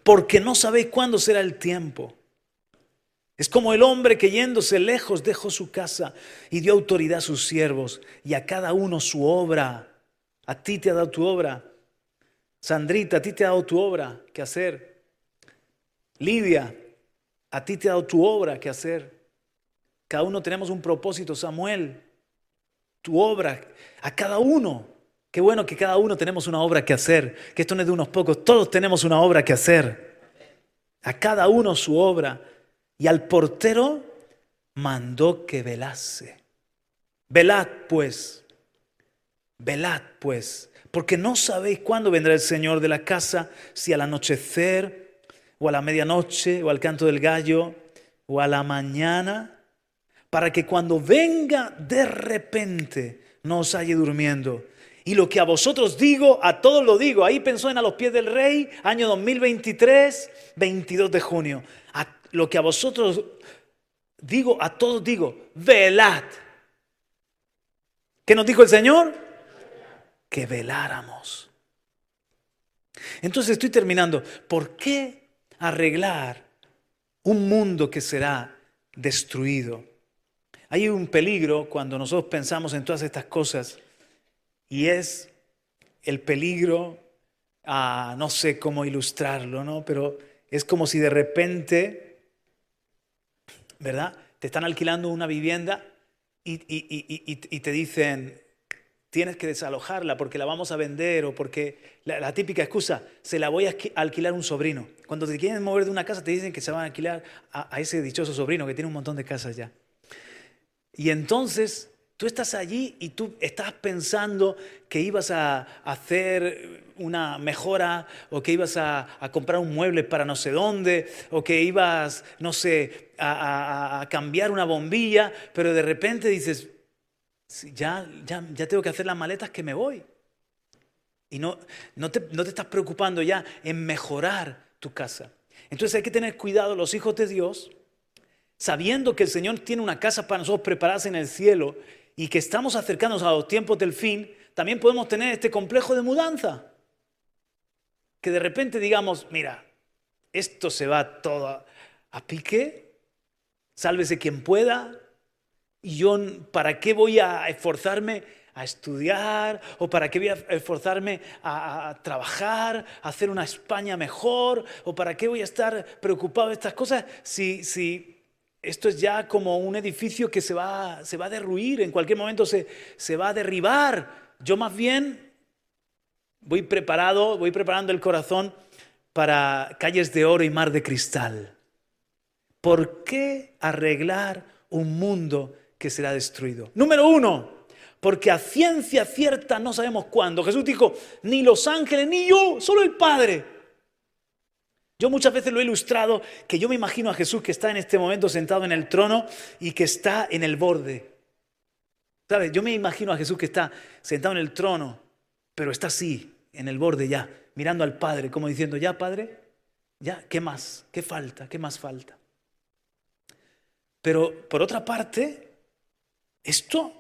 Porque no sabéis cuándo será el tiempo. Es como el hombre que yéndose lejos dejó su casa y dio autoridad a sus siervos y a cada uno su obra. A ti te ha dado tu obra. Sandrita, a ti te ha dado tu obra que hacer. Lidia, a ti te ha dado tu obra que hacer. Cada uno tenemos un propósito. Samuel, tu obra. A cada uno. Qué bueno que cada uno tenemos una obra que hacer. Que esto no es de unos pocos. Todos tenemos una obra que hacer. A cada uno su obra y al portero mandó que velase. Velad pues, velad pues, porque no sabéis cuándo vendrá el Señor de la casa, si al anochecer, o a la medianoche, o al canto del gallo, o a la mañana, para que cuando venga de repente no os halle durmiendo. Y lo que a vosotros digo, a todos lo digo. Ahí pensó en A los pies del rey, año 2023, 22 de junio lo que a vosotros digo, a todos digo, velad. ¿Qué nos dijo el Señor? Que veláramos. Entonces estoy terminando. ¿Por qué arreglar un mundo que será destruido? Hay un peligro cuando nosotros pensamos en todas estas cosas y es el peligro, a, no sé cómo ilustrarlo, ¿no? pero es como si de repente ¿verdad? Te están alquilando una vivienda y, te dicen, tienes que desalojarla porque la vamos a vender o porque la, típica excusa, se la voy a alquilar un sobrino. Cuando te quieren mover de una casa te dicen que se van a alquilar a, a ese dichoso sobrino que tiene un montón de casas ya. Y entonces Tú estás allí y tú estás pensando que ibas a hacer una mejora o que ibas a, comprar un mueble para no sé dónde o que ibas, no sé, a, cambiar una bombilla, pero de repente dices, ya, ya, ya tengo que hacer las maletas que me voy. Y no, no, te, no te estás preocupando ya en mejorar tu casa. Entonces hay que tener cuidado los hijos de Dios, sabiendo que el Señor tiene una casa para nosotros preparada en el cielo y que estamos acercándonos a los tiempos del fin, también podemos tener este complejo de mudanza. Que de repente digamos, mira, esto se va todo a, pique, sálvese quien pueda, y yo, ¿para qué voy a esforzarme a estudiar? ¿O para qué voy a esforzarme a, trabajar, a hacer una España mejor? ¿O para qué voy a estar preocupado de estas cosas si, si esto es ya como un edificio que se va, se va a derruir, en cualquier momento se, se va a derribar. Yo más bien voy preparado, voy preparando el corazón para calles de oro y mar de cristal. ¿Por qué arreglar un mundo que será destruido? Número uno, porque a ciencia cierta no sabemos cuándo. Jesús dijo, ni los ángeles, ni yo, solo el Padre. Yo muchas veces lo he ilustrado que yo me imagino a Jesús que está en este momento sentado en el trono y que está en el borde. ¿Sabes? Yo me imagino a Jesús que está sentado en el trono, pero está así, en el borde ya, mirando al Padre, como diciendo, ya Padre, ya, ¿qué más? ¿Qué falta? ¿Qué más falta? Pero por otra parte, esto,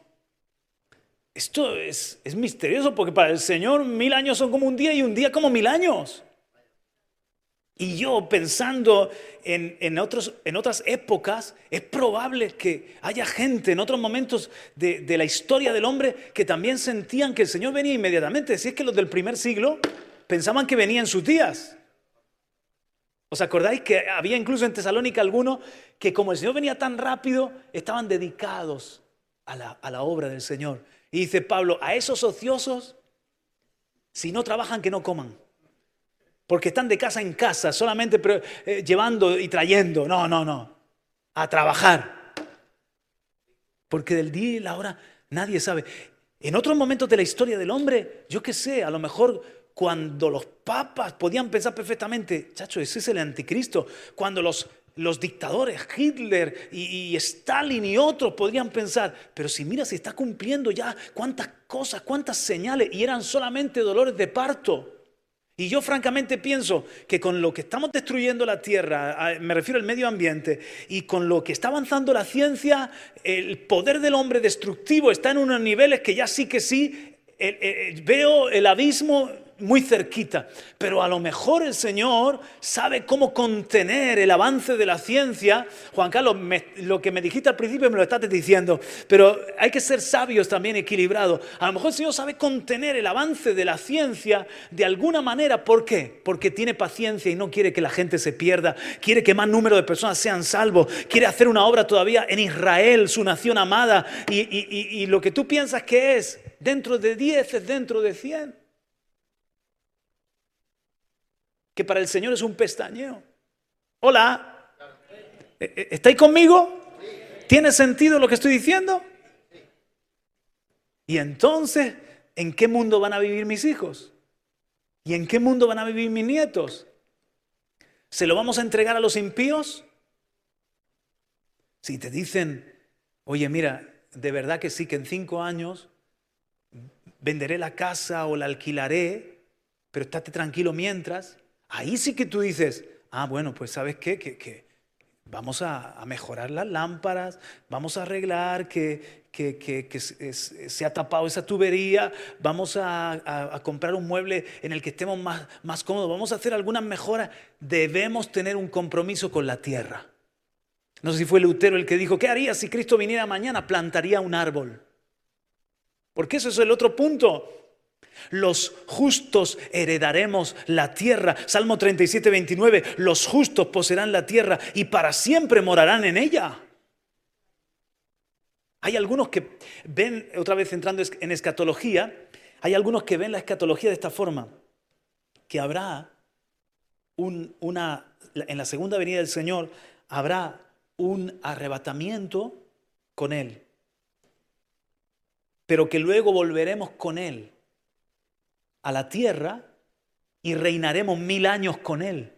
esto es, es misterioso porque para el Señor mil años son como un día y un día como mil años. Y yo pensando en, otros, en, otras épocas, es probable que haya gente en otros momentos de, de, la historia del hombre que también sentían que el Señor venía inmediatamente. Si es que los del primer siglo pensaban que venía en sus días. ¿Os acordáis que había incluso en Tesalónica algunos que como el Señor venía tan rápido, estaban dedicados a la, a la obra del Señor? Y dice Pablo, a esos ociosos, si no trabajan, que no coman. Porque están de casa en casa, solamente eh, llevando y trayendo. No, no, no. A trabajar. Porque del día y la hora nadie sabe. En otros momentos de la historia del hombre, yo qué sé, a lo mejor cuando los papas podían pensar perfectamente, chacho, ese es el anticristo, cuando los, los dictadores, Hitler y, Stalin y otros podrían pensar, pero si mira, se está cumpliendo ya cuántas cosas, cuántas señales, y eran solamente dolores de parto. Y yo francamente pienso que con lo que estamos destruyendo la Tierra, me refiero al medio ambiente, y con lo que está avanzando la ciencia, el poder del hombre destructivo está en unos niveles que ya sí que sí, veo el abismo muy cerquita, pero a lo mejor el Señor sabe cómo contener el avance de la ciencia. Juan Carlos, lo que me dijiste al principio me lo estás diciendo, pero hay que ser sabios también, equilibrados. A lo mejor el Señor sabe contener el avance de la ciencia de alguna manera. ¿Por qué? Porque tiene paciencia y no quiere que la gente se pierda, quiere que más número de personas sean salvos, quiere hacer una obra todavía en Israel, su nación amada, y, y lo que tú piensas que es dentro de 10 es dentro de 100. Que para el Señor es un pestañeo. Hola, ¿E-, e-, ¿estáis conmigo? ¿Tiene sentido lo que estoy diciendo? Y entonces, ¿en qué mundo van a vivir mis hijos? ¿Y en qué mundo van a vivir mis nietos? ¿Se lo vamos a entregar a los impíos? Si te dicen, oye, mira, de verdad que sí, que en cinco años venderé la casa o la alquilaré, pero estate tranquilo mientras, Ahí sí que tú dices, ah, bueno, pues sabes qué, que, vamos a, mejorar las lámparas, vamos a arreglar que, se, ha tapado esa tubería, vamos a, comprar un mueble en el que estemos más, más cómodos, vamos a hacer algunas mejoras. Debemos tener un compromiso con la tierra. No sé si fue Lutero el que dijo, ¿qué haría si Cristo viniera mañana? Plantaría un árbol. Porque eso es el otro punto. Los justos heredaremos la tierra. Salmo 37, 29. Los justos poseerán la tierra y para siempre morarán en ella. Hay algunos que ven, otra vez entrando en escatología, hay algunos que ven la escatología de esta forma, que habrá una, en la segunda venida del Señor, habrá un arrebatamiento con Él, pero que luego volveremos con Él a la tierra y reinaremos mil años con Él.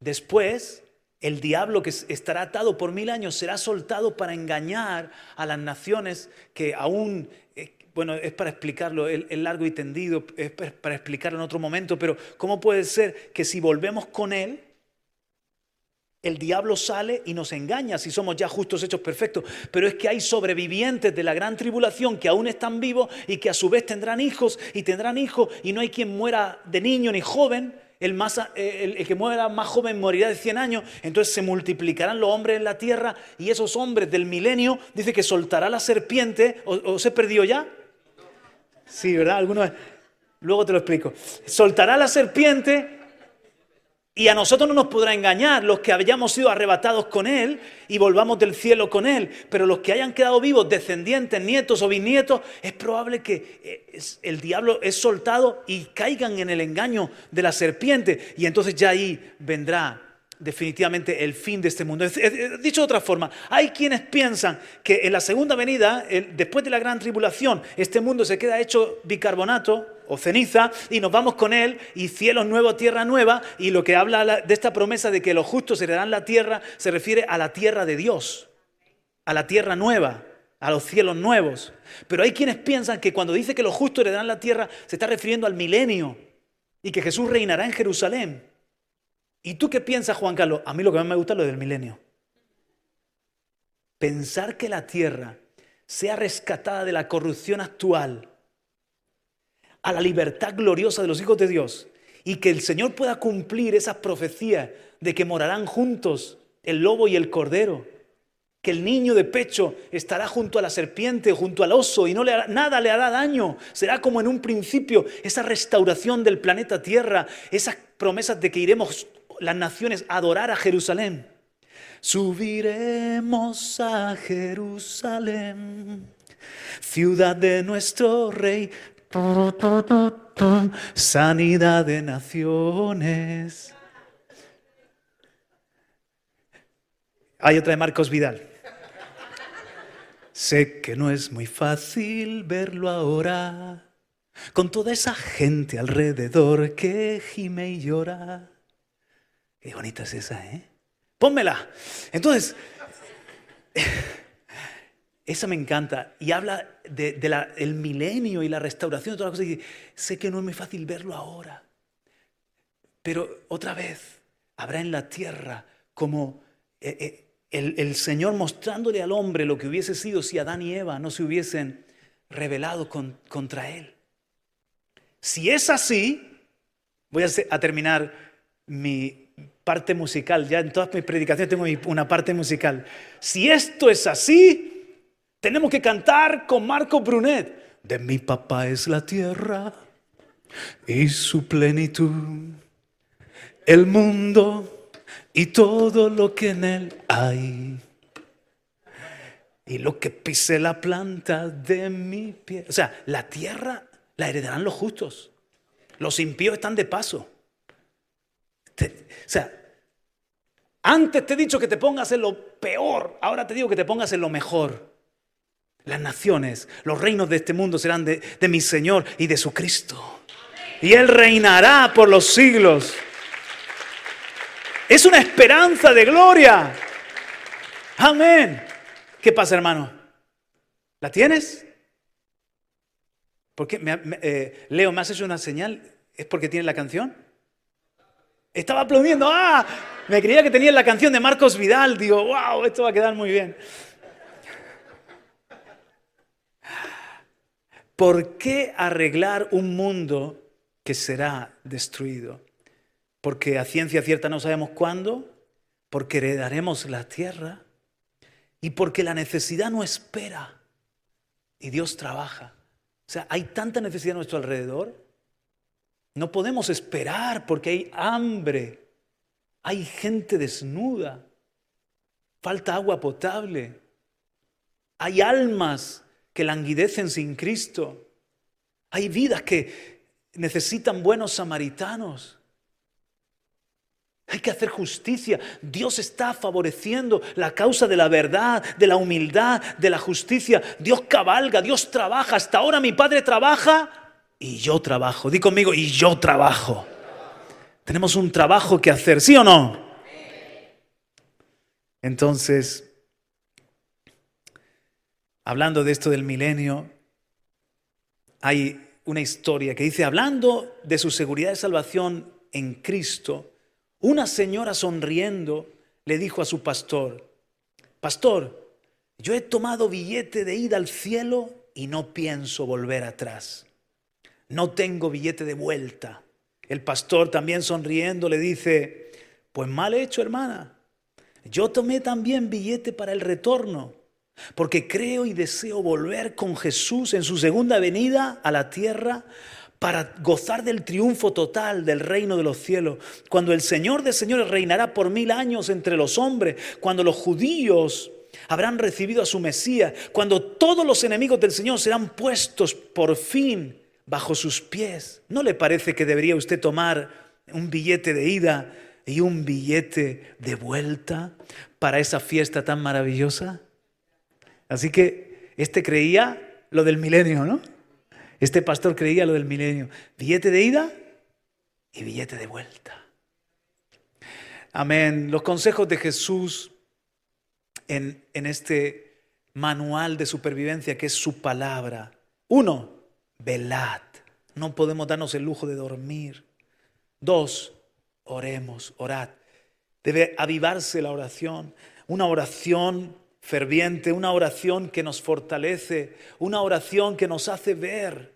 Después, el diablo que estará atado por mil años será soltado para engañar a las naciones que aún, eh, bueno, es para explicarlo, el, largo y tendido, es para explicarlo en otro momento, pero ¿cómo puede ser que si volvemos con Él, el diablo sale y nos engaña si somos ya justos hechos perfectos. Pero es que hay sobrevivientes de la gran tribulación que aún están vivos y que a su vez tendrán hijos y tendrán hijos y no hay quien muera de niño ni joven. El, eh, el, que muera más joven morirá de 100 años. Entonces se multiplicarán los hombres en la tierra y esos hombres del milenio, dice que soltará la serpiente. ¿O, se perdió ya? Sí, ¿verdad? Algunos... Luego te lo explico. Soltará la serpiente Y a nosotros no nos podrá engañar los que hayamos sido arrebatados con Él y volvamos del cielo con Él. Pero los que hayan quedado vivos, descendientes, nietos o bisnietos, es probable que eh, el diablo es soltado y caigan en el engaño de la serpiente. Y entonces ya ahí vendrá definitivamente el fin de este mundo. Dicho de otra forma, hay quienes piensan que en la segunda venida, después de la gran tribulación, este mundo se queda hecho bicarbonato o ceniza y nos vamos con él y cielos nuevos, tierra nueva y lo que habla de esta promesa de que los justos heredarán la tierra se refiere a la tierra de Dios, a la tierra nueva, a los cielos nuevos. Pero hay quienes piensan que cuando dice que los justos heredarán la tierra se está refiriendo al milenio y que Jesús reinará en Jerusalén. ¿Y tú qué piensas, Juan Carlos? A mí lo que más me gusta es lo del milenio. Pensar que la tierra sea rescatada de la corrupción actual a la libertad gloriosa de los hijos de Dios y que el Señor pueda cumplir esas profecías de que morarán juntos el lobo y el cordero, que el niño de pecho estará junto a la serpiente, junto al oso y no le nada le hará daño. Será como en un principio esa restauración del planeta Tierra, esas promesas de que iremos las naciones a adorar a Jerusalén. Subiremos a Jerusalén, ciudad de nuestro rey, sanidad de naciones. Hay otra de Marcos Vidal. Sé que no es muy fácil verlo ahora, con toda esa gente alrededor que gime y llora. Qué bonita es esa, ¿eh? Pónmela. Entonces, esa me encanta y habla del milenio y la restauración de todas las cosas. Y sé que no es muy fácil verlo ahora, pero otra vez habrá en la tierra como eh, eh, el, Señor mostrándole al hombre lo que hubiese sido si Adán y Eva no se hubiesen rebelado contra Él. Si es así, voy a terminar mi parte musical. Ya en todas mis predicaciones tengo una parte musical. Si esto es así, tenemos que cantar con Marco Brunet. De mi papá es la tierra y su plenitud, el mundo y todo lo que en él hay. Y lo que pise la planta de mi pie. O sea, la tierra la heredarán los justos. Los impíos están de paso. O sea, antes te he dicho que te pongas en lo peor, ahora te digo que te pongas en lo mejor. Las naciones, los reinos de este mundo serán de, mi Señor y de su Cristo. Y Él reinará por los siglos. Es una esperanza de gloria. Amén. ¿Qué pasa, hermano? ¿La tienes? Porque eh, Leo, ¿me has hecho una señal? ¿Es porque tienes la canción? Estaba aplaudiendo. ¡Ah! Me creía que tenía la canción de Marcos Vidal. Digo, wow, esto va a quedar muy bien. ¿Por qué arreglar un mundo que será destruido? Porque a ciencia cierta no sabemos cuándo, porque heredaremos la tierra y porque la necesidad no espera y Dios trabaja. O sea, hay tanta necesidad a nuestro alrededor. No podemos esperar porque hay hambre, hay gente desnuda, falta agua potable, hay almas que languidecen sin Cristo. Hay vidas que necesitan buenos samaritanos. Hay que hacer justicia. Dios está favoreciendo la causa de la verdad, de la humildad, de la justicia. Dios cabalga, Dios trabaja. Hasta ahora mi Padre trabaja y yo trabajo. Di conmigo, y yo trabajo. Tenemos un trabajo que hacer, ¿sí o no? Entonces, hablando de esto del milenio, hay una historia que dice, hablando de su seguridad de salvación en Cristo, una señora sonriendo le dijo a su pastor, Pastor, yo he tomado billete de ida al cielo y no pienso volver atrás. No tengo billete de vuelta. El pastor también sonriendo le dice, pues mal hecho hermana. Yo tomé también billete para el retorno porque creo y deseo volver con Jesús en su segunda venida a la tierra para gozar del triunfo total del reino de los cielos, cuando el Señor de señores reinará por mil años entre los hombres, cuando los judíos habrán recibido a su Mesías, cuando todos los enemigos del Señor serán puestos por fin bajo sus pies. ¿No le parece que debería usted tomar un billete de ida y un billete de vuelta para esa fiesta tan maravillosa? Así que este creía lo del milenio, ¿no? Este pastor creía lo del milenio. Billete de ida y billete de vuelta. Amén. Los consejos de Jesús en, en este manual de supervivencia que es su palabra. Uno, velad. No podemos darnos el lujo de dormir. Dos, oremos, orad. Debe avivarse la oración, una oración ferviente, una oración que nos fortalece, una oración que nos hace ver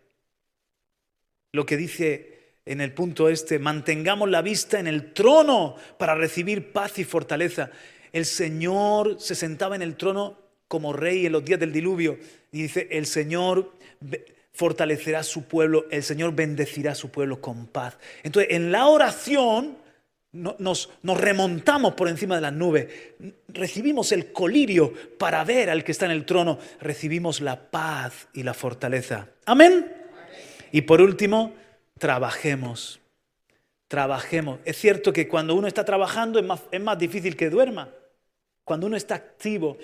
lo que dice en el punto este, mantengamos la vista en el trono para recibir paz y fortaleza. El Señor se sentaba en el trono como rey en los días del diluvio y dice, el Señor fortalecerá su pueblo, el Señor bendecirá su pueblo con paz. Entonces, en la oración nos, remontamos por encima de las nubes, recibimos el colirio para ver al que está en el trono, recibimos la paz y la fortaleza. Amén. Y por último, trabajemos, trabajemos. Es cierto que cuando uno está trabajando más, es más difícil que duerma. Cuando uno está activo,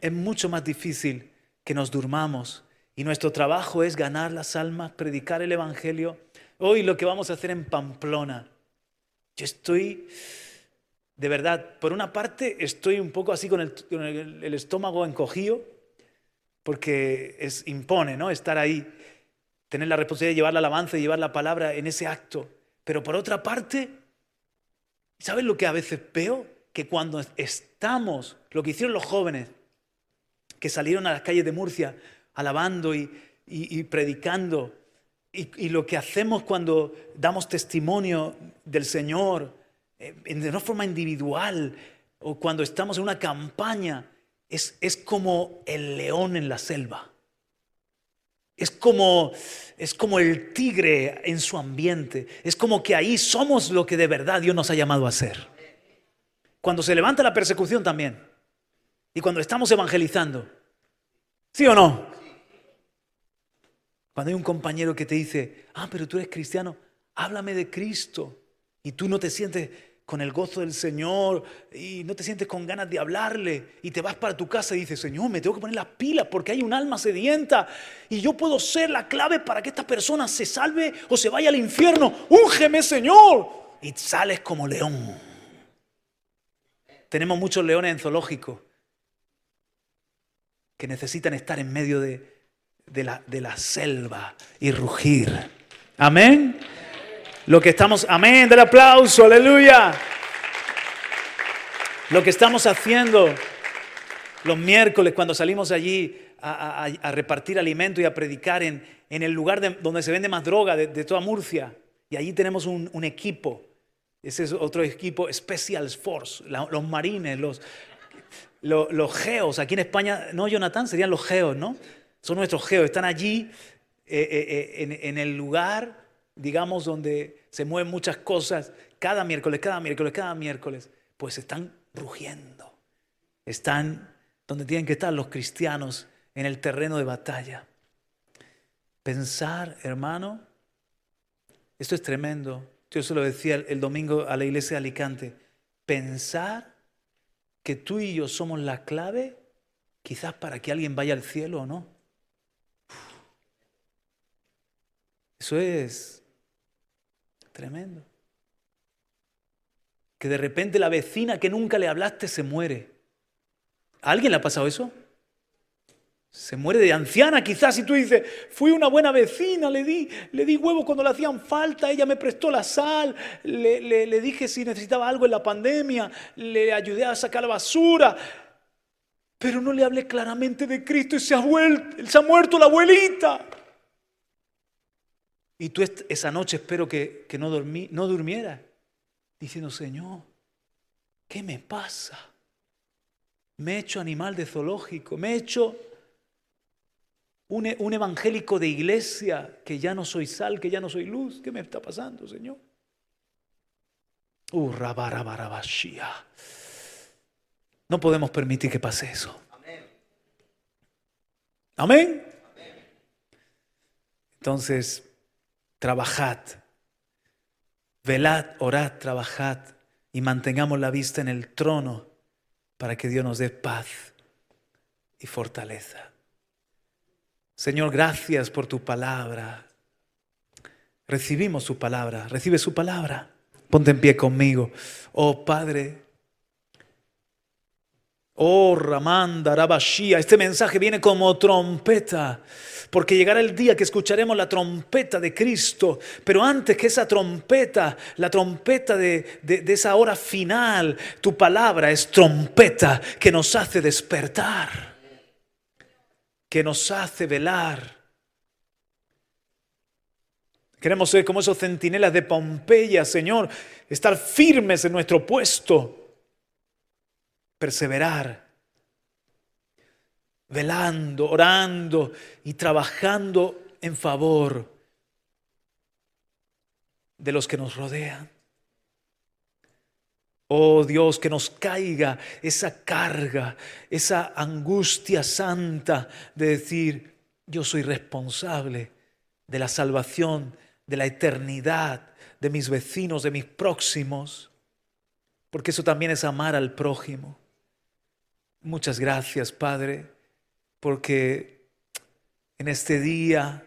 es mucho más difícil que nos durmamos y nuestro trabajo es ganar las almas, predicar el Evangelio. Hoy lo que vamos a hacer en Pamplona. Yo estoy, de verdad, por una parte estoy un poco así con el, estómago encogido, porque es, impone, ¿no? Estar ahí, tener la responsabilidad de llevar la alabanza y llevar la palabra en ese acto. Pero por otra parte, ¿sabes lo que a veces veo? Que cuando estamos, lo que hicieron los jóvenes, que salieron a las calles de Murcia, alabando y, predicando. Y, lo que hacemos cuando damos testimonio del Señor eh, de una forma individual o cuando estamos en una campaña es, es como el león en la selva. Es como, es como el tigre en su ambiente. Es como que ahí somos lo que de verdad Dios nos ha llamado a ser. Cuando se levanta la persecución también. Y cuando estamos evangelizando. ¿Sí o no? Cuando hay un compañero que te dice, ah, pero tú eres cristiano, háblame de Cristo. Y tú no te sientes con el gozo del Señor y no te sientes con ganas de hablarle y te vas para tu casa y dices, Señor, me tengo que poner las pilas porque hay un alma sedienta y yo puedo ser la clave para que esta persona se salve o se vaya al infierno. Úngeme, Señor. Y sales como león. Tenemos muchos leones en zoológico que necesitan estar en medio de, de la, de la selva y rugir. Amén. Lo que estamos, amén, del aplauso, aleluya. Lo que estamos haciendo los miércoles cuando salimos allí a, repartir alimento y a predicar en, en el lugar donde se vende más droga de, toda Murcia. Y allí tenemos un, equipo. Ese es otro equipo, Special Force, los marines, los, los, geos. Aquí en España, no, Jonathan, serían los geos, ¿no? Son nuestros geos, están allí eh, eh, eh, en, el lugar, digamos, donde se mueven muchas cosas, cada miércoles, cada miércoles, cada miércoles, pues están rugiendo. Están donde tienen que estar los cristianos en el terreno de batalla. Pensar, hermano, esto es tremendo. Yo se lo decía el domingo a la iglesia de Alicante. Pensar que tú y yo somos la clave, quizás para que alguien vaya al cielo o no. Eso es tremendo. Que de repente la vecina que nunca le hablaste se muere. ¿A alguien le ha pasado eso? Se muere de anciana quizás y tú dices, fui una buena vecina, le di, le di huevo cuando le hacían falta, ella me prestó la sal, le, le dije si necesitaba algo en la pandemia, le ayudé a sacar la basura, pero no le hablé claramente de Cristo y se ha, vuelto, se ha muerto la abuelita. Y tú esa noche espero que, no, dormí, no durmieras diciendo, Señor, ¿qué me pasa? Me he hecho animal de zoológico, me he hecho un, e- un evangélico de iglesia que ya no soy sal, que ya no soy luz. ¿Qué me está pasando, Señor? Uh. No podemos permitir que pase eso. Amén. Entonces, trabajad, velad, orad, trabajad y mantengamos la vista en el trono para que Dios nos dé paz y fortaleza. Señor, gracias por tu palabra. Recibimos su palabra. Recibe su palabra. Ponte en pie conmigo. Oh Padre. Oh Ramanda, Rabashia. Este mensaje viene como trompeta. Porque llegará el día que escucharemos la trompeta de Cristo. Pero antes que esa trompeta, la trompeta de, esa hora final, tu palabra es trompeta que nos hace despertar que nos hace velar. Queremos ser como esos centinelas de Pompeya, Señor, estar firmes en nuestro puesto, perseverar, velando, orando y trabajando en favor de los que nos rodean. Oh Dios, que nos caiga esa carga, esa angustia santa de decir, yo soy responsable de la salvación, de la eternidad, de mis vecinos, de mis próximos, porque eso también es amar al prójimo. Muchas gracias, Padre, porque en este día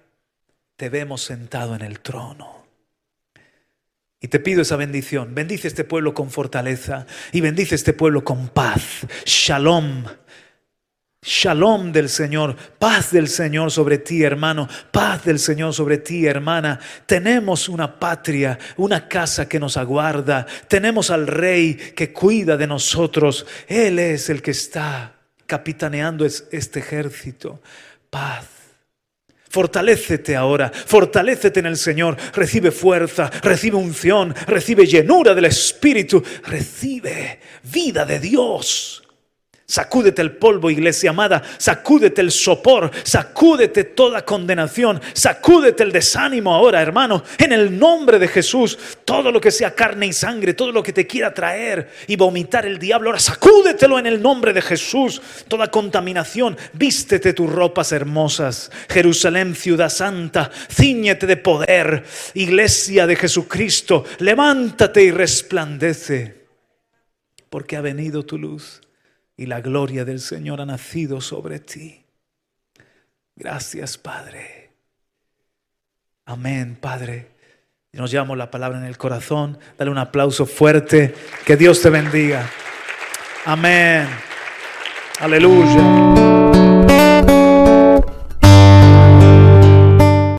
te vemos sentado en el trono. Y te pido esa bendición. Bendice este pueblo con fortaleza y bendice este pueblo con paz. Shalom. Shalom del Señor, paz del Señor sobre ti, hermano, paz del Señor sobre ti, hermana. Tenemos una patria, una casa que nos aguarda. Tenemos al Rey que cuida de nosotros. Él es el que está capitaneando este ejército. Paz. Fortalécete ahora, fortalécete en el Señor, recibe fuerza, recibe unción, recibe llenura del Espíritu, recibe vida de Dios. Sacúdete el polvo, iglesia amada, sacúdete el sopor, sacúdete toda condenación, sacúdete el desánimo ahora, hermano, en el nombre de Jesús. Todo lo que sea carne y sangre, todo lo que te quiera traer y vomitar el diablo, ahora sacúdetelo en el nombre de Jesús. Toda contaminación, vístete tus ropas hermosas. Jerusalén, ciudad santa, ciñete de poder, iglesia de Jesucristo, levántate y resplandece, porque ha venido tu luz y la gloria del Señor ha nacido sobre ti. Gracias, Padre. Amén, Padre. Nos llevamos la palabra en el corazón. Dale un aplauso fuerte. Que Dios te bendiga. Amén. Aleluya.